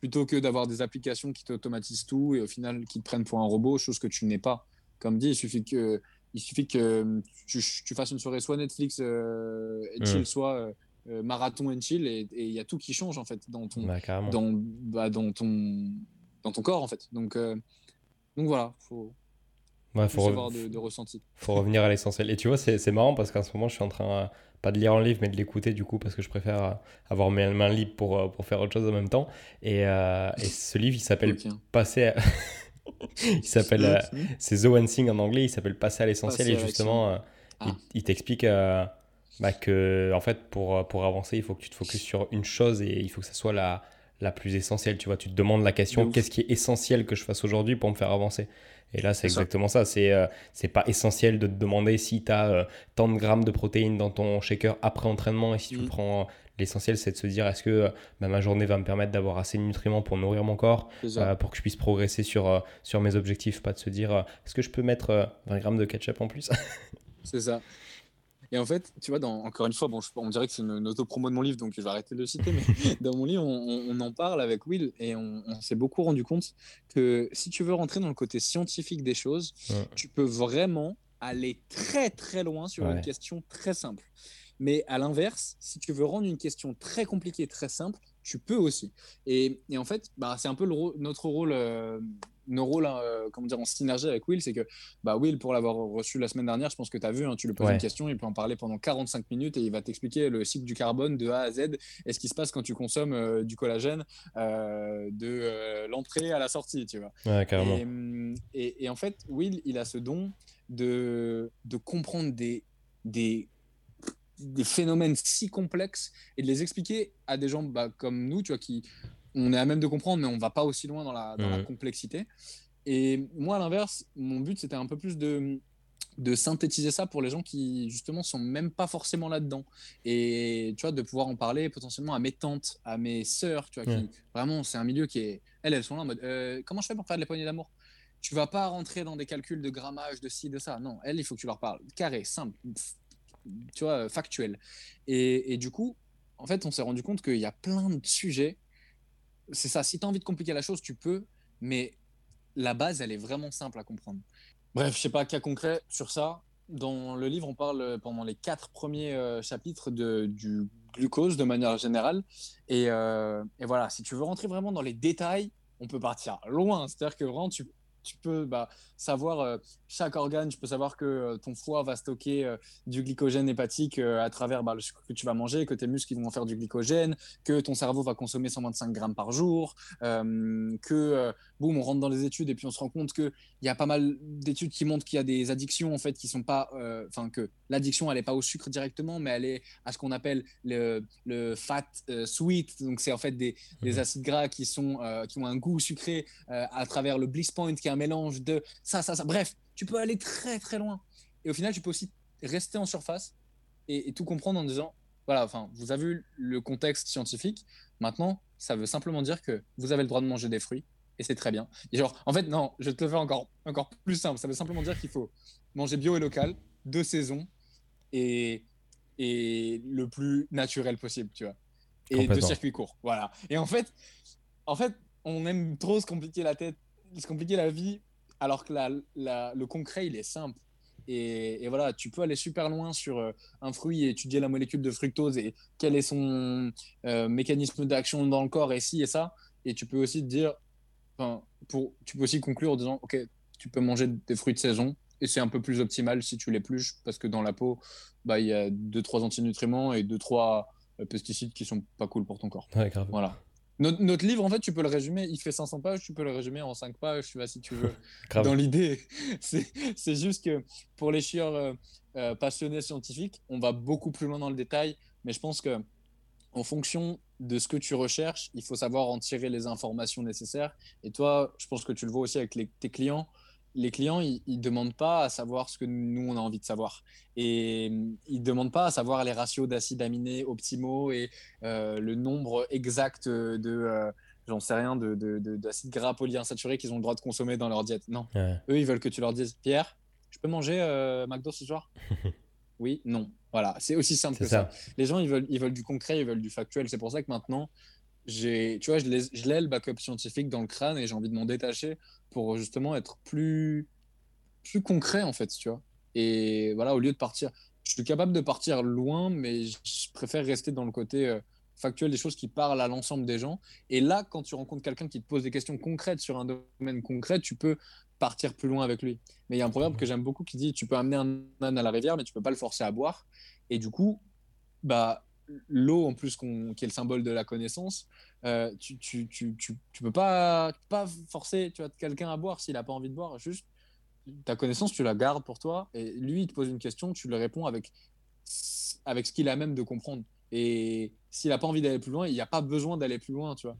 Plutôt que d'avoir des applications qui t'automatisent tout et au final qui te prennent pour un robot, chose que tu n'es pas. Comme dit, il suffit que, il suffit que tu, tu fasses une soirée soit Netflix euh, et chill, soit euh, euh, marathon and chill et il y a tout qui change en fait dans ton bah, dans, bah, dans ton dans ton corps en fait. Donc euh, donc voilà faut ouais, faut avoir de, de, ressenti faut revenir à l'essentiel. Et tu vois c'est marrant parce qu'en ce moment je suis en train euh, pas de lire un livre mais de l'écouter du coup parce que je préfère avoir mes mains libres pour, pour faire autre chose en même temps. Et, et ce livre il s'appelle Passer à... il s'appelle c'est The One Thing en anglais il s'appelle Passer à l'essentiel. Et justement il, ah. il t'explique bah que en fait pour, pour avancer il faut que tu te focuses sur une chose et il faut que ça soit la, la plus essentielle tu vois. Tu te demandes la question qu'est-ce qui est essentiel que je fasse aujourd'hui pour me faire avancer? Et là c'est exactement ça, c'est euh, c'est pas essentiel de te demander si tu as euh, tant de grammes de protéines dans ton shaker après entraînement et si tu mm. prends l'essentiel c'est de se dire est-ce que bah, ma journée va me permettre d'avoir assez de nutriments pour nourrir mon corps euh, pour que je puisse progresser sur, sur mes objectifs pas de se dire est-ce que je peux mettre 20 grammes de ketchup en plus? C'est ça et en fait, tu vois, dans, encore une fois, bon, on dirait que c'est une, auto-promo de mon livre, donc je vais arrêter de le citer, mais dans mon livre, on, on, en parle avec Will et on, s'est beaucoup rendu compte que si tu veux rentrer dans le côté scientifique des choses, tu peux vraiment aller très très loin sur une question très simple. Mais à l'inverse, si tu veux rendre une question très compliquée très simple, tu peux aussi. Et, et en fait, bah, c'est un peu le, notre rôle. Euh, nos rôles euh, comment dire, en synergie avec Will, c'est que bah, Will, pour l'avoir reçu la semaine dernière, je pense que tu as vu, hein, tu lui poses une question, il peut en parler pendant 45 minutes et il va t'expliquer le cycle du carbone de A à Z et ce qui se passe quand tu consommes euh, du collagène euh, de l'entrée à la sortie. Tu vois. Et, et, en fait, Will, il a ce don de, de comprendre des, des des phénomènes si complexes et de les expliquer à des gens bah, comme nous, tu vois, qui on est à même de comprendre, mais on va pas aussi loin dans la, dans la complexité. Et moi, à l'inverse, mon but, c'était un peu plus de, de synthétiser ça pour les gens qui, justement, sont même pas forcément là-dedans. Et, tu vois, de pouvoir en parler potentiellement à mes tantes, à mes sœurs, tu vois, qui, vraiment, c'est un milieu qui est... Elles, elles sont là en mode, euh, comment je fais pour faire de la poignée d'amour? Tu vas pas rentrer dans des calculs de grammage, de ci, de ça. Non, elles, il faut que tu leur parles. Carré, simple, tu vois, factuel. Et, et du coup, en fait, on s'est rendu compte qu'il y a plein de sujets. C'est ça, si tu as envie de compliquer la chose, tu peux, mais la base, elle est vraiment simple à comprendre. Bref, je sais pas, cas concret sur ça. Dans le livre, on parle pendant les quatre premiers euh, chapitres de, du glucose de manière générale. Et, euh, et voilà, si tu veux rentrer vraiment dans les détails, on peut partir loin. C'est-à-dire que vraiment, tu, tu peux bah, savoir euh, chaque organe, tu peux savoir que euh, ton foie va stocker euh, du glycogène hépatique à travers bah, le sucre que tu vas manger, que tes muscles ils vont en faire du glycogène, que ton cerveau va consommer 125 grammes par jour, que boum, on rentre dans les études et puis on se rend compte qu'il y a pas mal d'études qui montrent qu'il y a des addictions en fait qui sont pas, enfin que l'addiction elle est pas au sucre directement, mais elle est à ce qu'on appelle le, le fat sweet, donc c'est en fait des, des Mhm. acides gras qui sont qui ont un goût sucré à travers le bliss point qui est un mélange de ça, ça, ça. Bref, tu peux aller très très loin. Et au final, tu peux aussi rester en surface et, et tout comprendre en disant voilà, enfin, vous avez vu le contexte scientifique. Maintenant, ça veut simplement dire que vous avez le droit de manger des fruits et c'est très bien. Et genre, en fait, non, je te le fais encore, encore plus simple. Ça veut simplement dire qu'il faut manger bio et local, de saison et, et le plus naturel possible, tu vois. Et de circuit court. Voilà. Et en fait, en fait, on aime trop se compliquer la tête, se compliquer la vie, alors que la, la- le concret, il est simple. Et, et voilà, tu peux aller super loin sur euh, un fruit et étudier la molécule de fructose et quel est son euh, mécanisme d'action dans le corps et ci et ça. Et tu peux aussi te dire, pour, tu peux aussi conclure en disant, ok, tu peux manger des fruits de saison et c'est un peu plus optimal si tu l'épluches parce que dans la peau, bah, il y a 2-3 antinutriments et 2-3 pesticides qui sont pas cool pour ton corps. Ouais, grave. Voilà. Notre, notre livre, en fait, tu peux le résumer, il fait 500 pages, tu peux le résumer en 5 pages, tu vois, si tu veux. Dans l'idée, c'est c'est juste que pour les chieurs euh, euh, passionnés scientifiques, on va beaucoup plus loin dans le détail, mais je pense que en fonction de ce que tu recherches, il faut savoir en tirer les informations nécessaires. Et toi, je pense que tu le vois aussi avec les- tes clients. Les clients, ils ne demandent pas à savoir ce que nous, on a envie de savoir. Et euh, ils ne demandent pas à savoir les ratios d'acides aminés optimaux et euh, le nombre exact de, euh, j'en sais rien, de- de- de- d'acides gras polyinsaturés qu'ils ont le droit de consommer dans leur diète. Non. Ouais. Eux, ils veulent que tu leur dises, Pierre, je peux manger euh, McDo ce soir? Oui, non. Voilà, c'est aussi simple que ça. ça. Les gens, ils veulent, ils veulent du concret, ils veulent du factuel. C'est pour ça que maintenant, j'ai, tu vois, je l'ai, le backup scientifique dans le crâne et j'ai envie de m'en détacher pour justement être plus, plus concret en fait, tu vois. Et voilà, au lieu de partir, je suis capable de partir loin, mais je je préfère rester dans le côté euh, factuel des choses qui parlent à l'ensemble des gens. Et là, quand tu rencontres quelqu'un qui te pose des questions concrètes sur un domaine concret, tu peux partir plus loin avec lui. Mais il y a un proverbe que j'aime beaucoup qui dit tu peux amener un âne à la rivière, mais tu peux pas le forcer à boire. Et du coup, bah l'eau en plus qu'on- qui est le symbole de la connaissance, euh, tu, tu, tu, tu, tu peux pas, pas forcer tu vois, quelqu'un à boire s'il a pas envie de boire. Juste ta connaissance, tu la gardes pour toi. Et lui, il te pose une question, tu lui réponds avec, avec ce qu'il a même de comprendre. Et s'il a pas envie d'aller plus loin, il n'y a pas besoin d'aller plus loin, tu vois.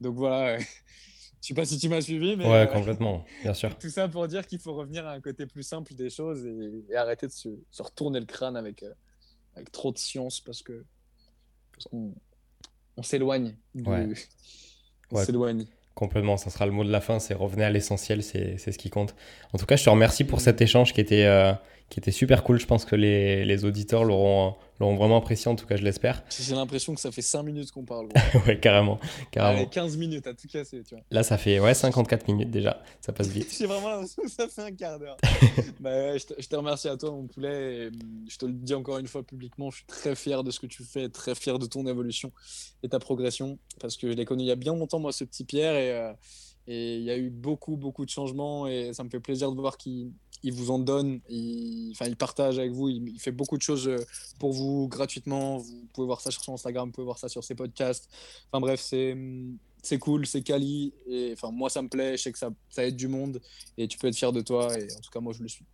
Donc voilà. Je sais pas si tu m'as suivi, mais Ouais, euh, complètement, bien sûr. tout ça pour dire qu'il faut revenir à un côté plus simple des choses et, et arrêter de se, se retourner le crâne avec, euh, avec trop de science parce que parce qu'on on s'éloigne. du- Ouais. On Ouais. s'éloigne. Complètement, ça sera le mot de la fin, c'est revenez à l'essentiel, c'est c'est ce qui compte. En tout cas, je te remercie pour cet échange qui était, euh, qui était super cool. Je pense que les, les auditeurs l'auront vraiment apprécié, en tout cas, je l'espère. J'ai l'impression que ça fait 5 minutes qu'on parle. ouais, carrément, carrément. Allez, 15 minutes à tout casser, tu vois. Là, ça fait ouais, 54 minutes déjà, ça passe vite. J'ai vraiment l'impression que ça fait un quart d'heure. bah, je, te, je te remercie à toi, mon poulet. et, hum, je te le dis encore une fois publiquement, je suis très fier de ce que tu fais, très fier de ton évolution et ta progression. Parce que je l'ai connu il y a bien longtemps, moi, ce petit Pierre. Et, euh, et il y a eu beaucoup, beaucoup de changements. Et ça me fait plaisir de voir qu'il il vous en donne. Il, enfin, il partage avec vous. Il, il fait beaucoup de choses euh, pour vous gratuitement. Vous pouvez voir ça sur son Instagram, vous pouvez voir ça sur ses podcasts. Enfin, bref, c'est. hum, C'est cool, c'est quali, et enfin moi ça me plaît, je sais que ça, ça aide du monde, et tu peux être fier de toi, et en tout cas moi je le suis.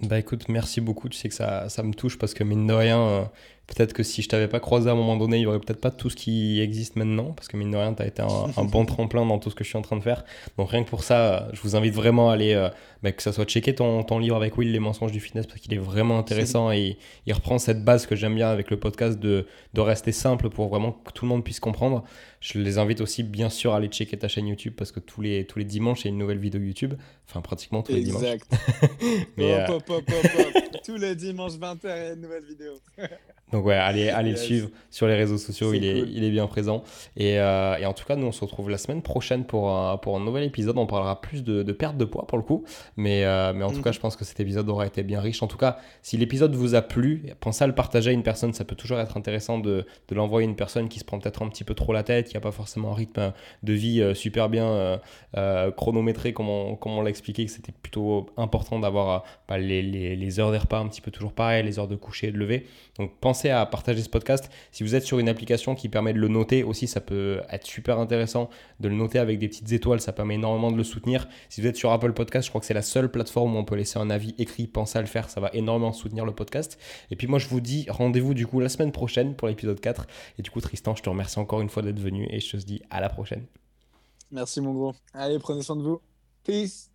Bah écoute, merci beaucoup. Tu sais que ça, ça me touche parce que mine de rien, euh, peut-être que si je t'avais pas croisé à un moment donné, il y aurait peut-être pas tout ce qui existe maintenant parce que mine de rien, tu as été un, bon tremplin dans tout ce que je suis en train de faire. Donc rien que pour ça, je vous invite vraiment à aller, euh, bah, que ça soit checker ton, ton, livre avec Will, Les mensonges du fitness, parce qu'il est vraiment intéressant et il reprend cette base que j'aime bien avec le podcast de, de rester simple pour vraiment que tout le monde puisse comprendre. Je les invite aussi bien sûr à aller checker ta chaîne YouTube parce que tous les, tous les dimanches, il y a une nouvelle vidéo YouTube. Enfin, pratiquement tous les dimanches. Exact. Mais, tous les dimanches 20h, une nouvelle vidéo. Donc ouais, allez, allez le suivre sur les réseaux sociaux, il, est, il est bien présent. Et, euh, et, en tout cas, nous on se retrouve la semaine prochaine pour, un, pour un nouvel épisode. On parlera plus de, de perte de poids pour le coup. Mais, euh, mais en tout cas, mhm. je pense que cet épisode aura été bien riche. En tout cas, si l'épisode vous a plu, pensez à le partager à une personne. Ça peut toujours être intéressant de, de l'envoyer à une personne qui se prend peut-être un petit peu trop la tête, qui n'a pas forcément un rythme de vie euh, super bien chronométré, comme on, on l'a expliqué, que c'était plutôt important d'avoir bah, les, les, les heures des repas un petit peu toujours pareil, les heures de coucher et de lever. Donc pensez à partager ce podcast. Si vous êtes sur une application qui permet de le noter aussi, ça peut être super intéressant de le noter avec des petites étoiles. Ça permet énormément de le soutenir. Si vous êtes sur Apple Podcast, je crois que c'est la seule plateforme où on peut laisser un avis écrit. Pensez à le faire, ça va énormément soutenir le podcast. Et puis moi, je vous dis rendez-vous du coup la semaine prochaine pour l'épisode 4. Et du coup, Tristan, je te remercie encore une fois d'être et je te dis à la prochaine. Merci mon gros. Allez, prenez soin de vous. Peace.